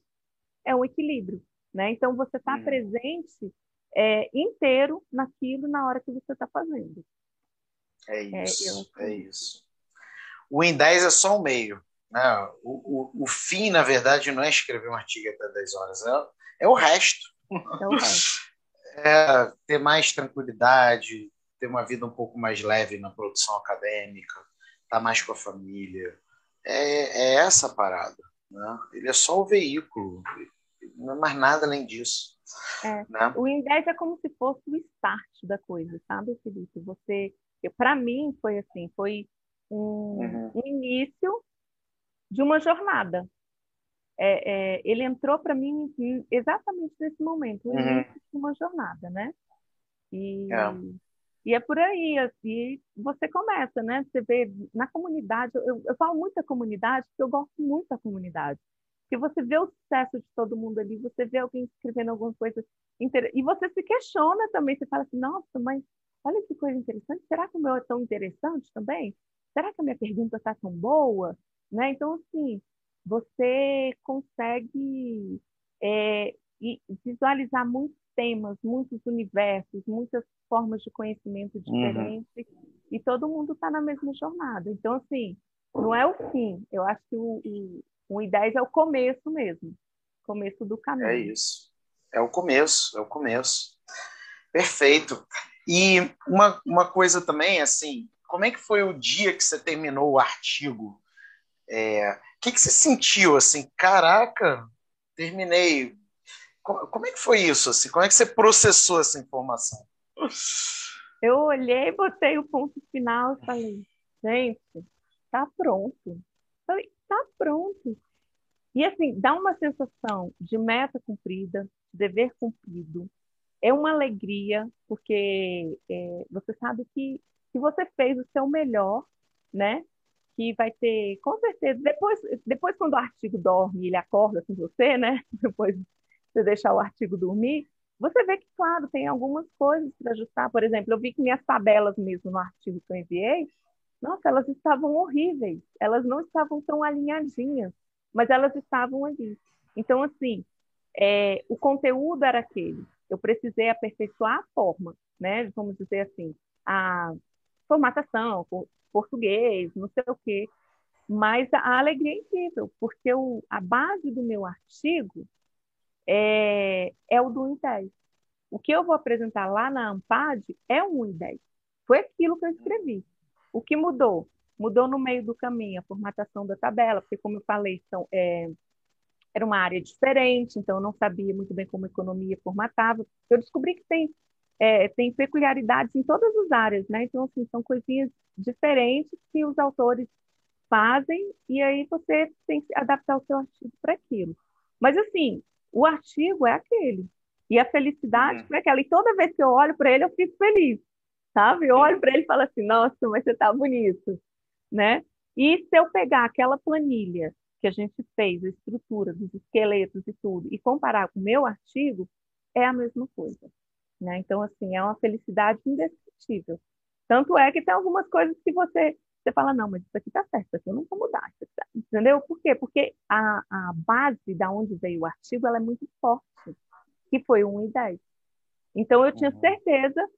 é um equilíbrio. Né? Então você está uhum. presente é, inteiro naquilo na hora que você está fazendo. É isso, é, eu... é isso. O em 10 é só o meio. Né? O, o, o fim, na verdade, não é escrever um artigo até 10 horas, é, é o resto. É o resto. É ter mais tranquilidade, ter uma vida um pouco mais leve na produção acadêmica, estar tá mais com a família. É, é essa parada. Né? Ele é só o veículo, não é mais nada além disso. É. Né? O Index é como se fosse o start da coisa, sabe, Felipe? Você, para mim, foi assim, foi um, uhum. um, início de uma jornada. É, é, ele entrou para mim exatamente nesse momento, o uhum. início de uma jornada, né? E é. E é por aí, assim, você começa, né? Você vê na comunidade, eu, eu falo muito da comunidade, porque eu gosto muito da comunidade. Porque você vê o sucesso de todo mundo ali, você vê alguém escrevendo alguma coisa interessante, e você se questiona também, você fala assim, nossa, mas olha que coisa interessante, será que o meu é tão interessante também? Será que a minha pergunta está tão boa? Né? Então, assim, você consegue é, visualizar muitos temas, muitos universos, muitas formas de conhecimento uhum. diferentes uhum. e todo mundo está na mesma jornada. Então, assim, não é o fim. Eu acho que o, o, o I10 é o começo mesmo, começo do caminho. É isso. É o começo, é o começo. Perfeito. E uma, uma coisa também, assim, como é que foi o dia que você terminou o artigo? É, o que, que você sentiu, assim, caraca, terminei. Como, como é que foi isso, assim? Como é que você processou essa informação? Eu olhei, botei o ponto final e falei, gente, tá pronto. Falei, tá pronto. E assim, dá uma sensação de meta cumprida, de dever cumprido. É uma alegria, porque é, você sabe que, que você fez o seu melhor, né? Que vai ter, com certeza, depois, depois quando o artigo dorme, ele acorda com você, né? Depois você deixar o artigo dormir, você vê que, claro, tem algumas coisas para ajustar. Por exemplo, eu vi que minhas tabelas mesmo no artigo que eu enviei, nossa, elas estavam horríveis. Elas não estavam tão alinhadinhas, mas elas estavam ali. Então, assim, é, o conteúdo era aquele. Eu precisei aperfeiçoar a forma, né? Vamos dizer assim, a formatação, português, não sei o quê. Mas a alegria é incrível, porque o, a base do meu artigo é, é o do 1 10. O que eu vou apresentar lá na AMPAD é um 1 10. Foi aquilo que eu escrevi. O que mudou? Mudou no meio do caminho a formatação da tabela, porque, como eu falei, são, é, era uma área diferente, então eu não sabia muito bem como a economia formatava. Eu descobri que tem, é, tem peculiaridades em todas as áreas, né? Então, assim, são coisinhas diferentes que os autores fazem, e aí você tem que adaptar o seu artigo para aquilo. Mas, assim, o artigo é aquele. E a felicidade uhum. é aquela. E toda vez que eu olho para ele, eu fico feliz, sabe? Eu olho para ele e falo assim, nossa, mas você está bonito, né? E se eu pegar aquela planilha que a gente fez, a estrutura dos esqueletos e tudo, e comparar com o meu artigo, é a mesma coisa. Né? Então, assim, é uma felicidade indescritível. Tanto é que tem algumas coisas que você você fala, não, mas isso aqui tá certo, isso aqui eu não vou mudar. Tá... Entendeu? Por quê? Porque a, a base da onde veio o artigo ela é muito forte, que foi 1 e 10. Então, eu tinha uhum. certeza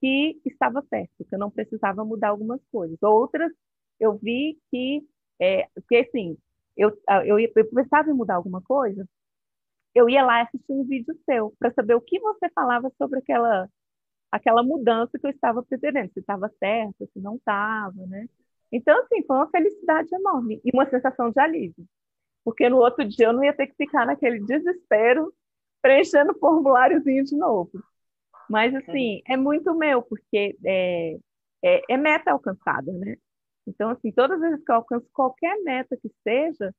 que estava certo, que eu não precisava mudar algumas coisas. Outras, eu vi que, é, porque assim, eu, eu, eu pensava em mudar alguma coisa, eu ia lá assistir um vídeo seu para saber o que você falava sobre aquela aquela mudança que eu estava pretendendo, se estava certo, se não estava, né? Então, assim, foi uma felicidade enorme e uma sensação de alívio. Porque no outro dia eu não ia ter que ficar naquele desespero preenchendo o formuláriozinho de novo. Mas, assim, é muito meu, porque é, é, é meta alcançada, né? Então, assim, todas as vezes que eu alcanço qualquer meta que seja,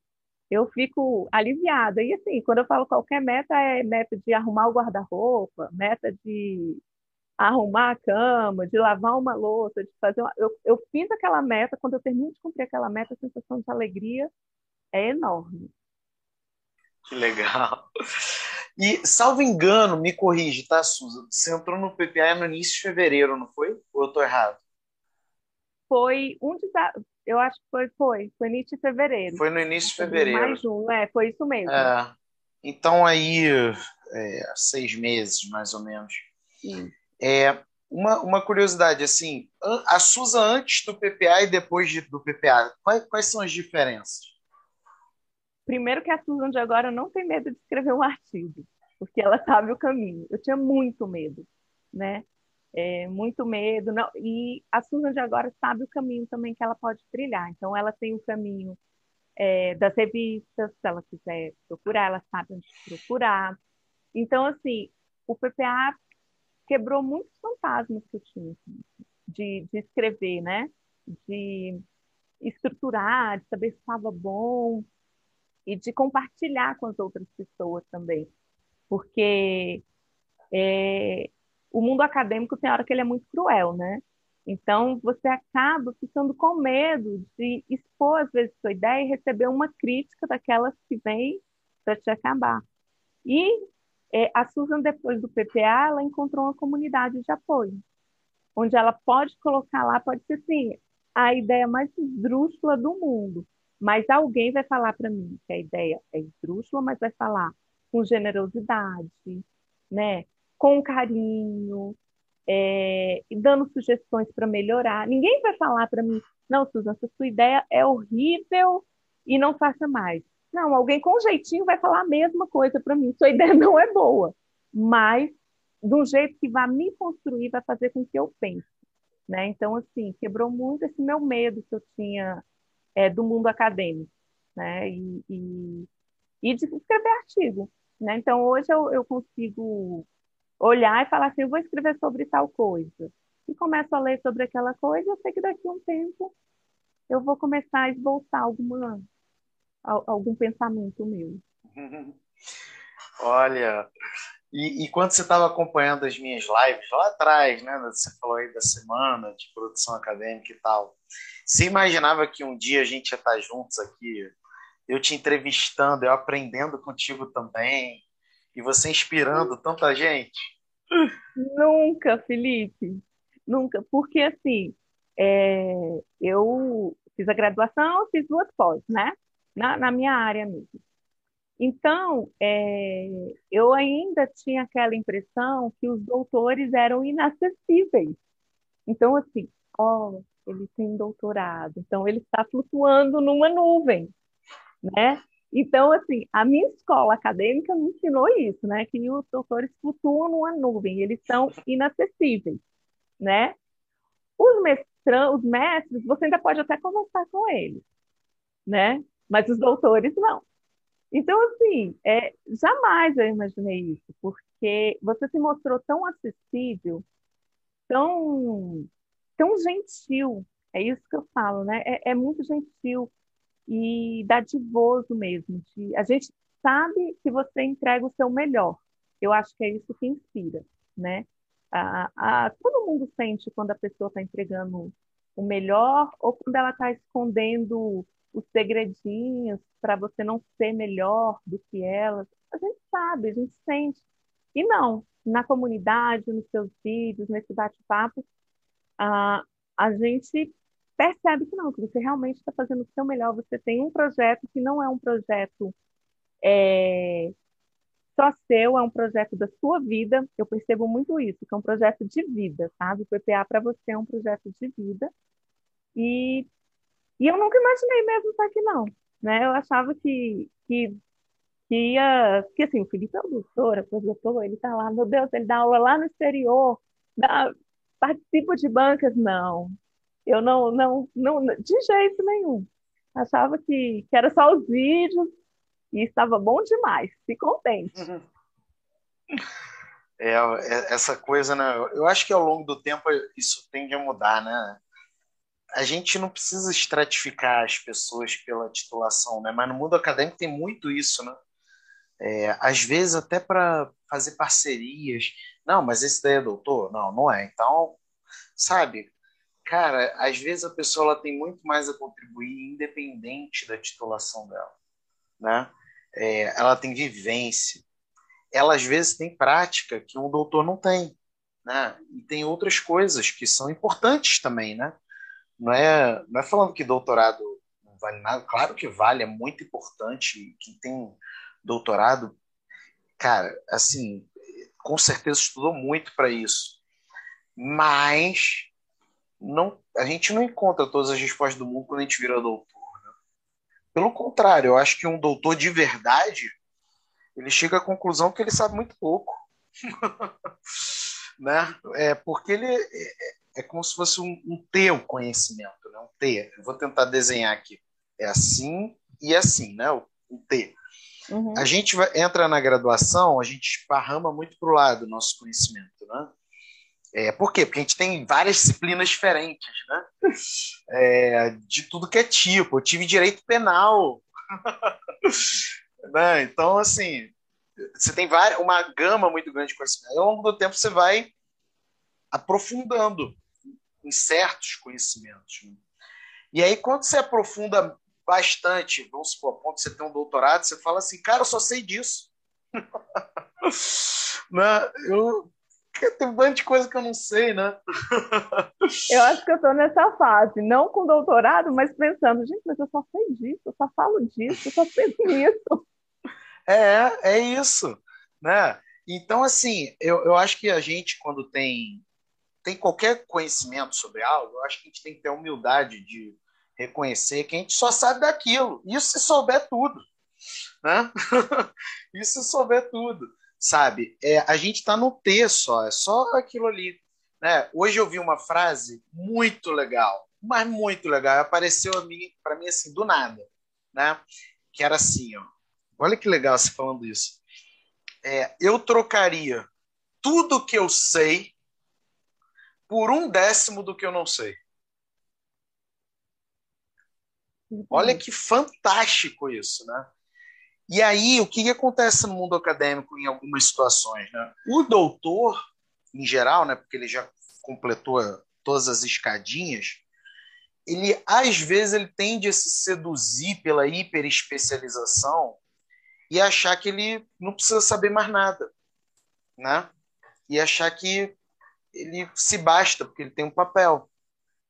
eu fico aliviada. E, assim, quando eu falo qualquer meta, é meta de arrumar o guarda-roupa, meta de arrumar a cama, de lavar uma louça, de fazer uma... eu, eu fiz aquela meta, quando eu termino de cumprir aquela meta, a sensação de alegria é enorme. Que legal. E, salvo engano, me corrige, tá, Suza? Você entrou no PPA no início de fevereiro, não foi? Ou eu tô errado? Foi um de... Eu acho que foi, foi. Foi início de fevereiro. Foi no início de fevereiro. Mais um, é, foi isso mesmo. É, então, aí, é, seis meses, mais ou menos. Sim. É, uma, uma curiosidade, assim, a Suza antes do PPA e depois de, do PPA, quais, quais são as diferenças? Primeiro que a Susan de agora não tem medo de escrever um artigo, porque ela sabe o caminho. Eu tinha muito medo, né? É, muito medo. Não, e a Susan de agora sabe o caminho também que ela pode trilhar. Então, ela tem o caminho é, das revistas, se ela quiser procurar, ela sabe onde procurar. Então, assim, o PPA quebrou muitos fantasmas que eu tinha assim, de, de escrever, né? De estruturar, de saber se estava bom e de compartilhar com as outras pessoas também. Porque é, o mundo acadêmico tem hora que ele é muito cruel, né? Então, você acaba ficando com medo de expor, às vezes, sua ideia e receber uma crítica daquelas que vêm para te acabar. E é, a Susan, depois do PPA, ela encontrou uma comunidade de apoio, onde ela pode colocar lá, pode ser assim, a ideia mais esdrúxula do mundo, mas alguém vai falar para mim que a ideia é esdrúxula, mas vai falar com generosidade, né? com carinho, é, dando sugestões para melhorar. Ninguém vai falar para mim, não, Susan, essa sua ideia é horrível e não faça mais. Não, alguém com jeitinho vai falar a mesma coisa para mim. Sua ideia não é boa, mas de um jeito que vai me construir, vai fazer com que eu pense. Né? Então, assim, quebrou muito esse meu medo que eu tinha é, do mundo acadêmico, né? E, e, e, de escrever artigo, né? Então, hoje eu, eu consigo olhar e falar assim, eu vou escrever sobre tal coisa. E começo a ler sobre aquela coisa, eu sei que daqui a um tempo eu vou começar a esboçar alguma, algum pensamento meu. Olha, e, e, quando você estava acompanhando as minhas lives lá atrás, né? Você falou aí da semana de produção acadêmica e tal. Você imaginava que um dia a gente ia estar juntos aqui, eu te entrevistando, eu aprendendo contigo também, e você inspirando tanta gente? Nunca, Felipe, nunca. Porque assim, é, eu fiz a graduação, fiz duas pós, né? Na, na minha área mesmo. Então, é, eu ainda tinha aquela impressão que os doutores eram inacessíveis. Então, assim, ó, ele tem doutorado, então ele está flutuando numa nuvem, né? Então, assim, a minha escola acadêmica me ensinou isso, né? Que os doutores flutuam numa nuvem, eles são inacessíveis, né? Os, mestrão, os mestres, você ainda pode até conversar com eles, né? Mas os doutores, não. Então, assim, é, jamais eu imaginei isso, porque você se mostrou tão acessível, tão, tão gentil. É isso que eu falo, né? É, é muito gentil e dadivoso mesmo. De, a gente sabe que você entrega o seu melhor. Eu acho que é isso que inspira, né? A, a, todo mundo sente quando a pessoa está entregando o melhor ou quando ela está escondendo os segredinhos para você não ser melhor do que ela. A gente sabe, a gente sente. E não, na comunidade, nos seus vídeos, nesse bate-papo, a, a gente percebe que não, que você realmente está fazendo o seu melhor. Você tem um projeto que não é um projeto é, só seu, é um projeto da sua vida. Eu percebo muito isso, que é um projeto de vida, sabe? O PPA para você é um projeto de vida. E e eu nunca imaginei mesmo estar aqui, não. Né? Eu achava que, que, que ia. Que assim, o Felipe é o doutor, é professor, ele está lá, meu Deus, ele dá aula lá no exterior, dá, participa de bancas. Não. Eu não, não, não, de jeito nenhum. Achava que, que era só os vídeos e estava bom demais, se contente. Uhum. É, essa coisa, né? Eu acho que ao longo do tempo isso tende a mudar, né? A gente não precisa estratificar as pessoas pela titulação, né? Mas no mundo acadêmico tem muito isso, né? É, às vezes até para fazer parcerias. Não, mas esse daí é doutor? Não, não é. Então, sabe, cara, às vezes a pessoa ela tem muito mais a contribuir, independente da titulação dela, né? É, ela tem vivência, ela às vezes tem prática que um doutor não tem, né? E tem outras coisas que são importantes também, né? Não é, não é falando que doutorado não vale nada, claro que vale, é muito importante. Quem tem doutorado, cara, assim, com certeza estudou muito para isso, mas não, a gente não encontra todas as respostas do mundo quando a gente vira doutor. Né? Pelo contrário, eu acho que um doutor de verdade ele chega à conclusão que ele sabe muito pouco. né? É, porque ele é, como se fosse um, um ter o conhecimento, né? um ter. Eu vou tentar desenhar aqui. É assim e assim, né? o, o ter. Uhum. A gente vai, entra na graduação, a gente esparrama muito para o lado do nosso conhecimento, né? É, por quê? Porque a gente tem várias disciplinas diferentes, né? É, de tudo que é tipo. Eu tive direito penal. né? Então, assim, você tem várias, uma gama muito grande de conhecimento. Ao longo do tempo, você vai aprofundando em certos conhecimentos. Né? E aí, quando você aprofunda bastante, vamos supor, a ponto de você ter um doutorado, você fala assim, cara, eu só sei disso. né? Eu tem um monte de coisa que eu não sei, né? eu acho que eu estou nessa fase, não com doutorado, mas pensando, gente, mas eu só sei disso, eu só falo disso, eu só sei isso. É, é isso, né? Então, assim, eu, eu acho que a gente, quando tem, tem qualquer conhecimento sobre algo, eu acho que a gente tem que ter a humildade de reconhecer que a gente só sabe daquilo. Isso se souber tudo, né? Isso se souber tudo sabe? É, a gente está no T só, é só aquilo ali. Né? Hoje eu vi uma frase muito legal, mas muito legal, apareceu para mim assim, do nada, né? que era assim, ó, olha que legal você falando isso. É, eu trocaria tudo que eu sei por um décimo do que eu não sei. Olha que fantástico isso, né? E aí, o que, que acontece no mundo acadêmico em algumas situações? Né? O doutor, em geral, né, porque ele já completou todas as escadinhas, ele às vezes ele tende a se seduzir pela hiperespecialização e achar que ele não precisa saber mais nada, né? E achar que ele se basta porque ele tem um papel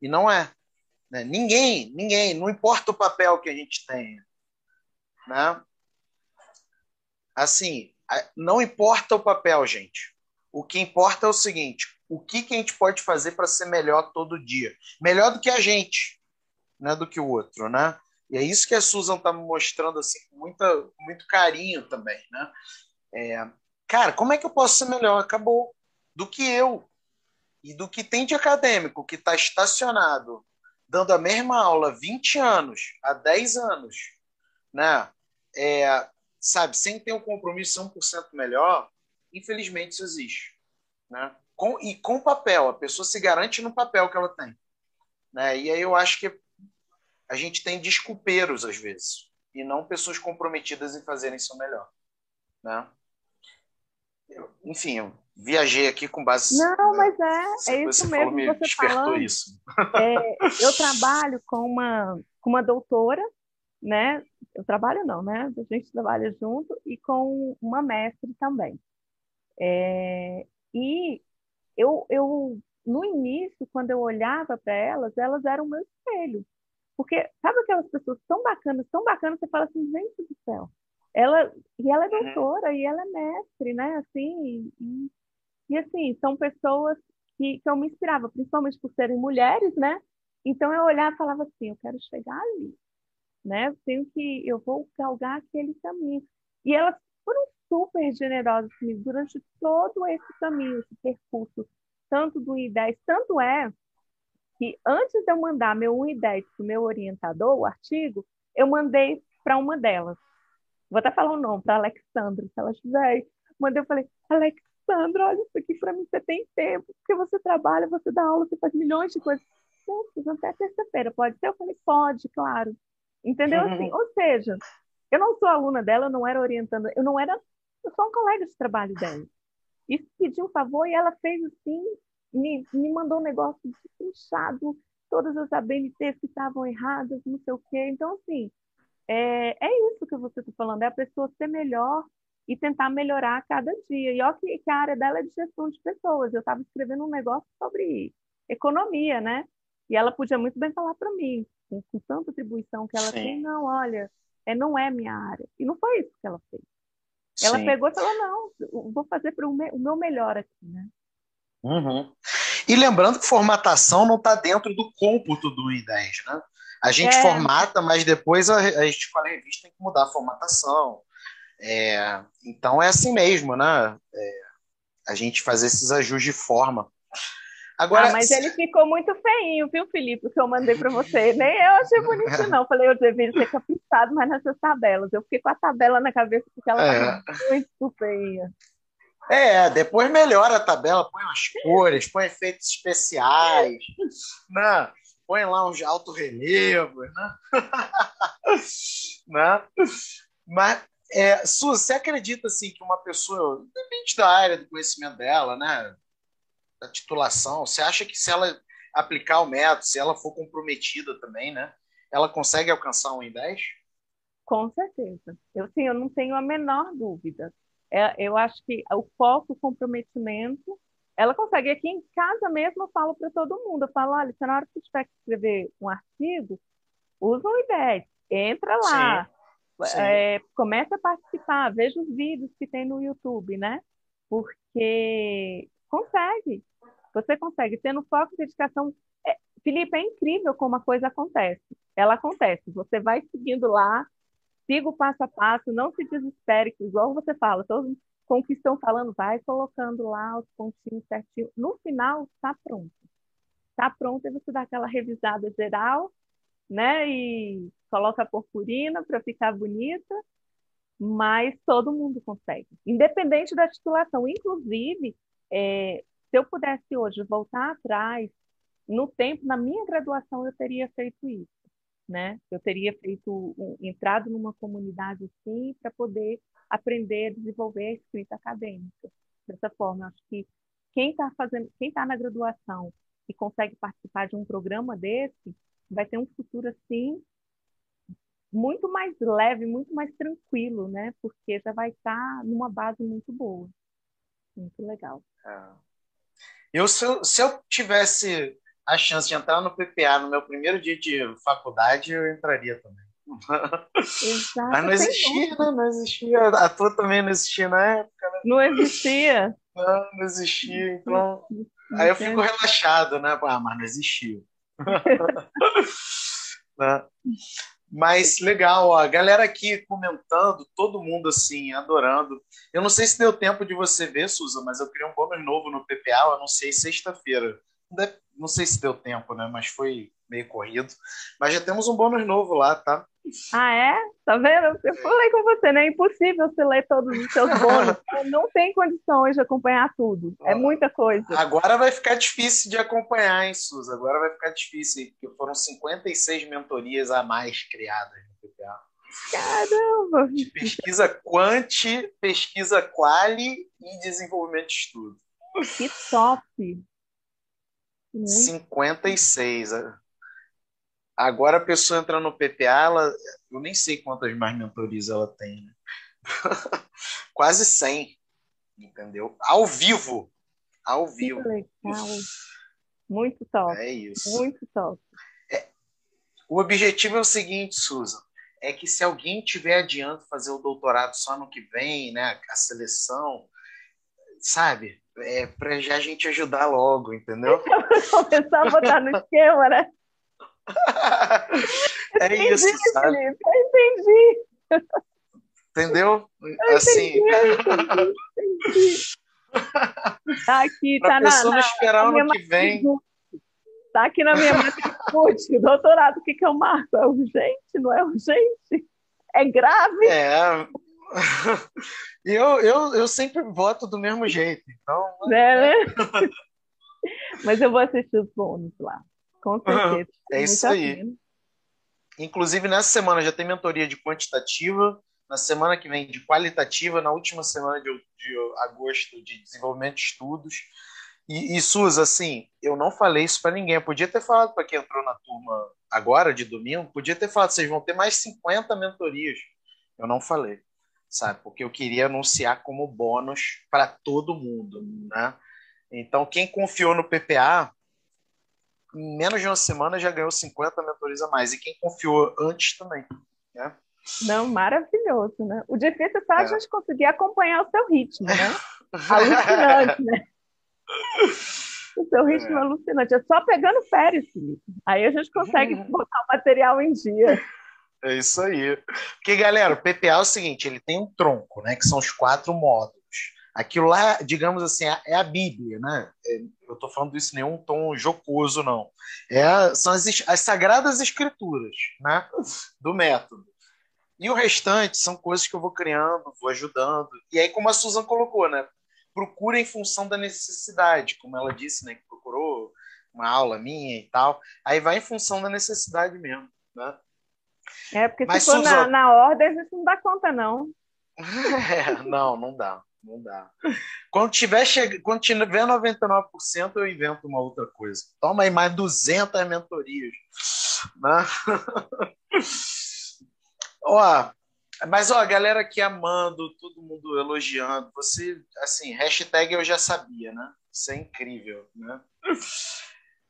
e não é. Né? Ninguém, ninguém, não importa o papel que a gente tenha, né? assim, não importa o papel, gente. O que importa é o seguinte: o que, que a gente pode fazer para ser melhor todo dia? Melhor do que a gente, né, do que o outro, né? E é isso que a Susan está me mostrando assim, com muita, muito carinho também, né? É, cara, como é que eu posso ser melhor? Acabou. Do que eu. E do que tem de acadêmico que está estacionado, dando a mesma aula há 20 anos, há 10 anos, né? É, sabe, sem ter um compromisso 100% melhor, infelizmente isso existe. Né? Com, e com papel, a pessoa se garante no papel que ela tem. Né? E aí eu acho que a gente tem desculpeiros às vezes, e não pessoas comprometidas em fazerem seu melhor. Né? Eu, enfim, viajei aqui com base. Não, mas é, é isso mesmo. Falou, você falando, isso. É, eu trabalho com uma, com uma doutora né? Eu trabalho não, né? A gente trabalha junto e com uma mestre também. É, e eu, eu, no início, quando eu olhava para elas, elas eram meu espelho. Porque sabe aquelas pessoas tão bacanas, tão bacanas, você fala assim, gente do céu. Ela, e ela é uhum. doutora, e ela é mestre, né? Assim, e, e assim, são pessoas que, que eu me inspirava, principalmente por serem mulheres, né? Então eu olhava e falava assim, eu quero chegar ali né? Tenho que, eu vou galgar aquele caminho. E elas foram super generosas comigo durante todo esse caminho, esse percurso, tanto do I10, tanto é que antes de eu mandar meu 1 e 10 para o meu orientador, o artigo, eu mandei para uma delas. Vou até falar o nome, para Alexandra, se ela estiver Mandei, eu falei, Alexandra, olha isso aqui para mim, você tem tempo, porque você trabalha, você dá aula, você faz milhões de coisas. Não, até terça-feira, pode ser? Eu falei, pode, claro. Entendeu? Assim, ou seja, eu não sou aluna dela, eu não era orientando, eu não era eu sou um colega de trabalho dela. E pedi um favor e ela fez assim, me, me mandou um negócio inchado, todas as ABNTs que estavam erradas, não sei o quê. Então, assim, é, é isso que você está falando, é a pessoa ser melhor e tentar melhorar a cada dia. E olha que, que a área dela é de gestão de pessoas. Eu estava escrevendo um negócio sobre economia, né? E ela podia muito bem falar para mim, com, com, tanta atribuição que ela Sim. tem, não, olha, é, não é minha área. E não foi isso que ela fez. Ela Sim. pegou e falou, não, vou fazer para o meu melhor aqui, né? Uhum. E lembrando que formatação não está dentro do cômputo do I10, né? A gente é. formata, mas depois a, a escola revista tem que mudar a formatação. É, então é assim mesmo, né? É, a gente fazer esses ajustes de forma. Agora, ah, mas ele ficou muito feinho, viu, Felipe, o que eu mandei para você. Nem eu achei bonitinho, não. Falei, eu deveria ter caprichado mais nessas tabelas. Eu fiquei com a tabela na cabeça porque ela é. muito feinha. É, depois melhora a tabela, põe umas cores, põe efeitos especiais, né? põe lá uns alto relevo, né? né? Mas, é, Su, você acredita assim que uma pessoa, depende da área do conhecimento dela, né? Da titulação, você acha que se ela aplicar o método, se ela for comprometida também, né? Ela consegue alcançar um em 10? Com certeza. Eu sim, eu não tenho a menor dúvida. É, eu acho que o foco, o comprometimento, ela consegue. Aqui em casa mesmo eu falo para todo mundo, eu falo, olha, se na hora que você tiver que escrever um artigo, usa um IDEX, entra lá, Sim. É, começa a participar, veja os vídeos que tem no YouTube, né? Porque consegue, você consegue, tendo foco e dedicação. É, Felipe, é incrível como a coisa acontece. Ela acontece, você vai seguindo lá, siga o passo a passo, não se desespere, igual você fala, todos com o que estão falando, vai colocando lá os pontinhos certinho. No final, está pronto. Está pronto e você dá aquela revisada geral, né? E coloca a purpurina para ficar bonita, mas todo mundo consegue, independente da titulação. Inclusive, é, se eu pudesse hoje voltar atrás, no tempo, na minha graduação, eu teria feito isso né? Eu teria feito entrado numa comunidade assim para poder aprender a desenvolver a escrita acadêmica dessa forma. Acho que quem está fazendo, quem está na graduação e consegue participar de um programa desse vai ter um futuro assim muito mais leve, muito mais tranquilo, né? Porque já vai estar tá numa base muito boa, muito legal. É. Eu se, eu se eu tivesse a chance de entrar no PPA no meu primeiro dia de faculdade, eu entraria também. Exato, Mas não existia, né? Não existia. A tua também não existia na época, né? Não existia. Não, não existia. Então. Aí eu fico relaxado, né? Ah, mas não existia. né? Mas legal, ó, a galera aqui comentando, todo mundo assim, adorando. Eu não sei se deu tempo de você ver, Suza, mas eu criei um bônus novo no PPA, eu anunciei sexta-feira não sei se deu tempo, né? Mas foi meio corrido. Mas já temos um bônus novo lá, tá? Ah, é? Tá vendo? Eu falei com você, né? É impossível você ler todos os seus bônus. não tem condições de acompanhar tudo. É muita coisa. Agora vai ficar difícil de acompanhar, hein, Suza? Agora vai ficar difícil, porque foram 56 mentorias a mais criadas no PPA. Caramba! De pesquisa quant, pesquisa quali e desenvolvimento de estudo. Que top! 56. Agora a pessoa entra no PPA, ela, eu nem sei quantas mais mentorias ela tem. Né? Quase 100, entendeu? Ao vivo. Ao vivo. Muito top. É isso. Muito top. É, o objetivo é o seguinte, Susan, é que se alguém tiver adiante fazer o doutorado só no que vem, né, a seleção, sabe? é, para já a gente ajudar logo, entendeu? Começar a botar no esquema, né? é entendi, isso, sabe? Felipe, eu entendi. Entendeu? Eu assim. Entendi, entendi. Tá aqui, pra tá na, na, esperar na ano que vem. Tá aqui na minha matriz, doutorado, o que, que eu marco? É urgente? Não é urgente? É grave? É, e eu, eu, eu sempre voto do mesmo jeito, então. É, né? Mas eu vou assistir os bônus lá, com certeza. É isso aí. Inclusive, nessa semana já tem mentoria de quantitativa, na semana que vem de qualitativa, na última semana de, de agosto de desenvolvimento de estudos. E, e Suza, assim, eu não falei isso para ninguém. Eu podia ter falado para quem entrou na turma agora, de domingo, podia ter falado, vocês vão ter mais 50 mentorias. Eu não falei, sabe? Porque eu queria anunciar como bônus para todo mundo, né? Então, quem confiou no PPA, em menos de uma semana já ganhou 50 mentorias a mais. E quem confiou antes também, né? Não, maravilhoso, né? O difícil é a é. gente conseguir acompanhar o seu ritmo, né? Alucinante, né? O seu ritmo é. alucinante. É só pegando férias, Felipe. Aí a gente consegue botar o material em dia. É isso aí. Porque, galera, o PPA é o seguinte: ele tem um tronco, né? Que são os quatro módulos. Aquilo lá, digamos assim, é a Bíblia, né? Estou falando isso em nenhum tom jocoso, não. É, são as, as sagradas escrituras, né? Do método. E o restante são coisas que eu vou criando, vou ajudando. E aí, como a Susan colocou, né? Procura em função da necessidade, como ela disse, né? Que procurou uma aula minha e tal. Aí vai em função da necessidade mesmo, né? É, porque Mas, se for Susan... na, na ordem, a gente não dá conta, não. é, não, não dá. Não dá. Quando tiver, che... Quando tiver 99%, eu invento uma outra coisa. Toma aí mais 200 mentorias. Né? Ó, mas ó, a galera aqui amando, todo mundo elogiando. Você, assim, hashtag eu já sabia, né? Isso é incrível, né?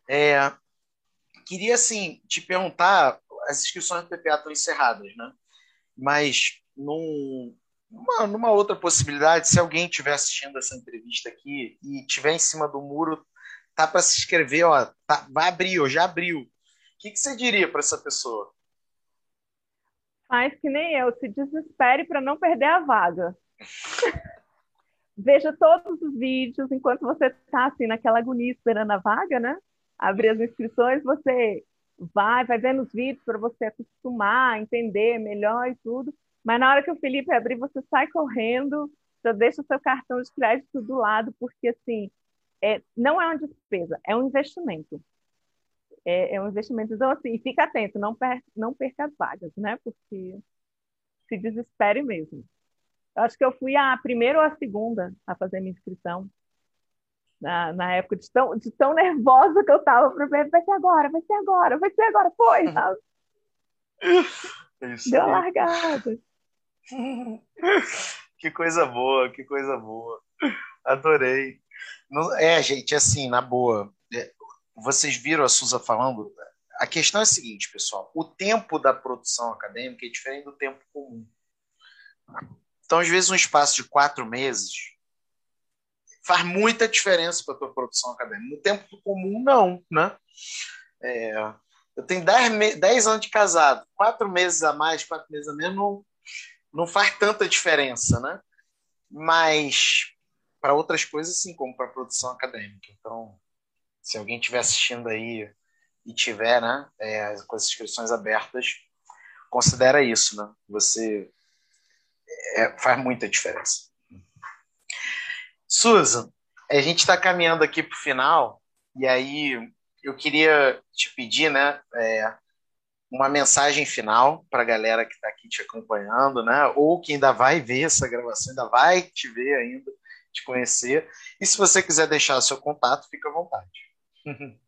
É, queria, assim, te perguntar, as inscrições do PPA estão encerradas, né? Mas num, numa, numa outra possibilidade, se alguém estiver assistindo essa entrevista aqui e estiver em cima do muro, tá para se inscrever, ó, tá, vai abrir, ou já abriu. O que, que você diria para essa pessoa? Faz que nem eu, se desespere para não perder a vaga. Veja todos os vídeos enquanto você está assim naquela agonia esperando a vaga, né? Abrir as inscrições, você vai, vai vendo os vídeos para você acostumar, entender melhor e tudo. Mas na hora que o Felipe abrir, você sai correndo, já deixa o seu cartão de crédito do lado, porque assim, é, não é uma despesa, é um investimento é, é um investimento. Então, assim, fica atento, não, per, não perca as vagas, né? Porque se desespere mesmo. Eu acho que eu fui a primeira ou a segunda a fazer minha inscrição. Na, na época de tão, de tão nervosa que eu estava para ver, vai ser agora, vai ser agora, vai ser agora, foi, sabe? Isso Deu largada. que coisa boa, que coisa boa. Adorei. É, gente, assim, na boa, é, vocês viram a Suza falando? A questão é a seguinte, pessoal: o tempo da produção acadêmica é diferente do tempo comum. Então, às vezes, um espaço de quatro meses faz muita diferença para a tua produção acadêmica. No tempo comum, não, né? É, eu tenho dez, dez anos de casado, quatro meses a mais, quatro meses a menos, não, faz tanta diferença, né? Mas para outras coisas, sim, como para produção acadêmica. Então, se alguém estiver assistindo aí e tiver né, é, com as inscrições abertas, considera isso, né? Você é, faz muita diferença. Susan, a gente está caminhando aqui para o final e aí eu queria te pedir, né, é, uma mensagem final para a galera que está aqui te acompanhando, né, ou que ainda vai ver essa gravação, ainda vai te ver ainda, te conhecer. E se você quiser deixar seu contato, fica à vontade.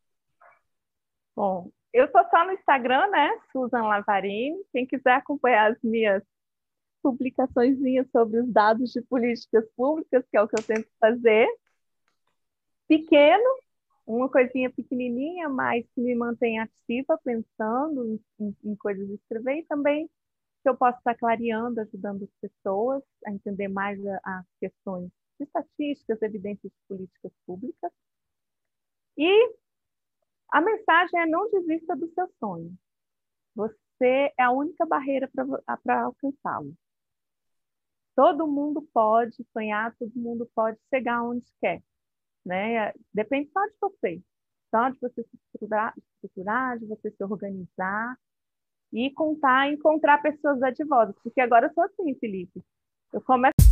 Bom, eu estou só no Instagram, né? Susan Lavarini. Quem quiser acompanhar as minhas publicações sobre os dados de políticas públicas, que é o que eu tento fazer. Pequeno, uma coisinha pequenininha, mas que me mantém ativa, pensando em, em, em coisas de escrever e também que eu posso estar clareando, ajudando as pessoas a entender mais as questões de estatísticas, evidências de políticas públicas. E a mensagem é não desista do seu sonho. Você é a única barreira para alcançá-lo. Todo mundo pode sonhar, todo mundo pode chegar onde quer. Né? Depende só de você. Só de você se estruturar, estruturar, de você se organizar e contar, encontrar pessoas advogas. Porque agora eu sou assim, Felipe. Eu começo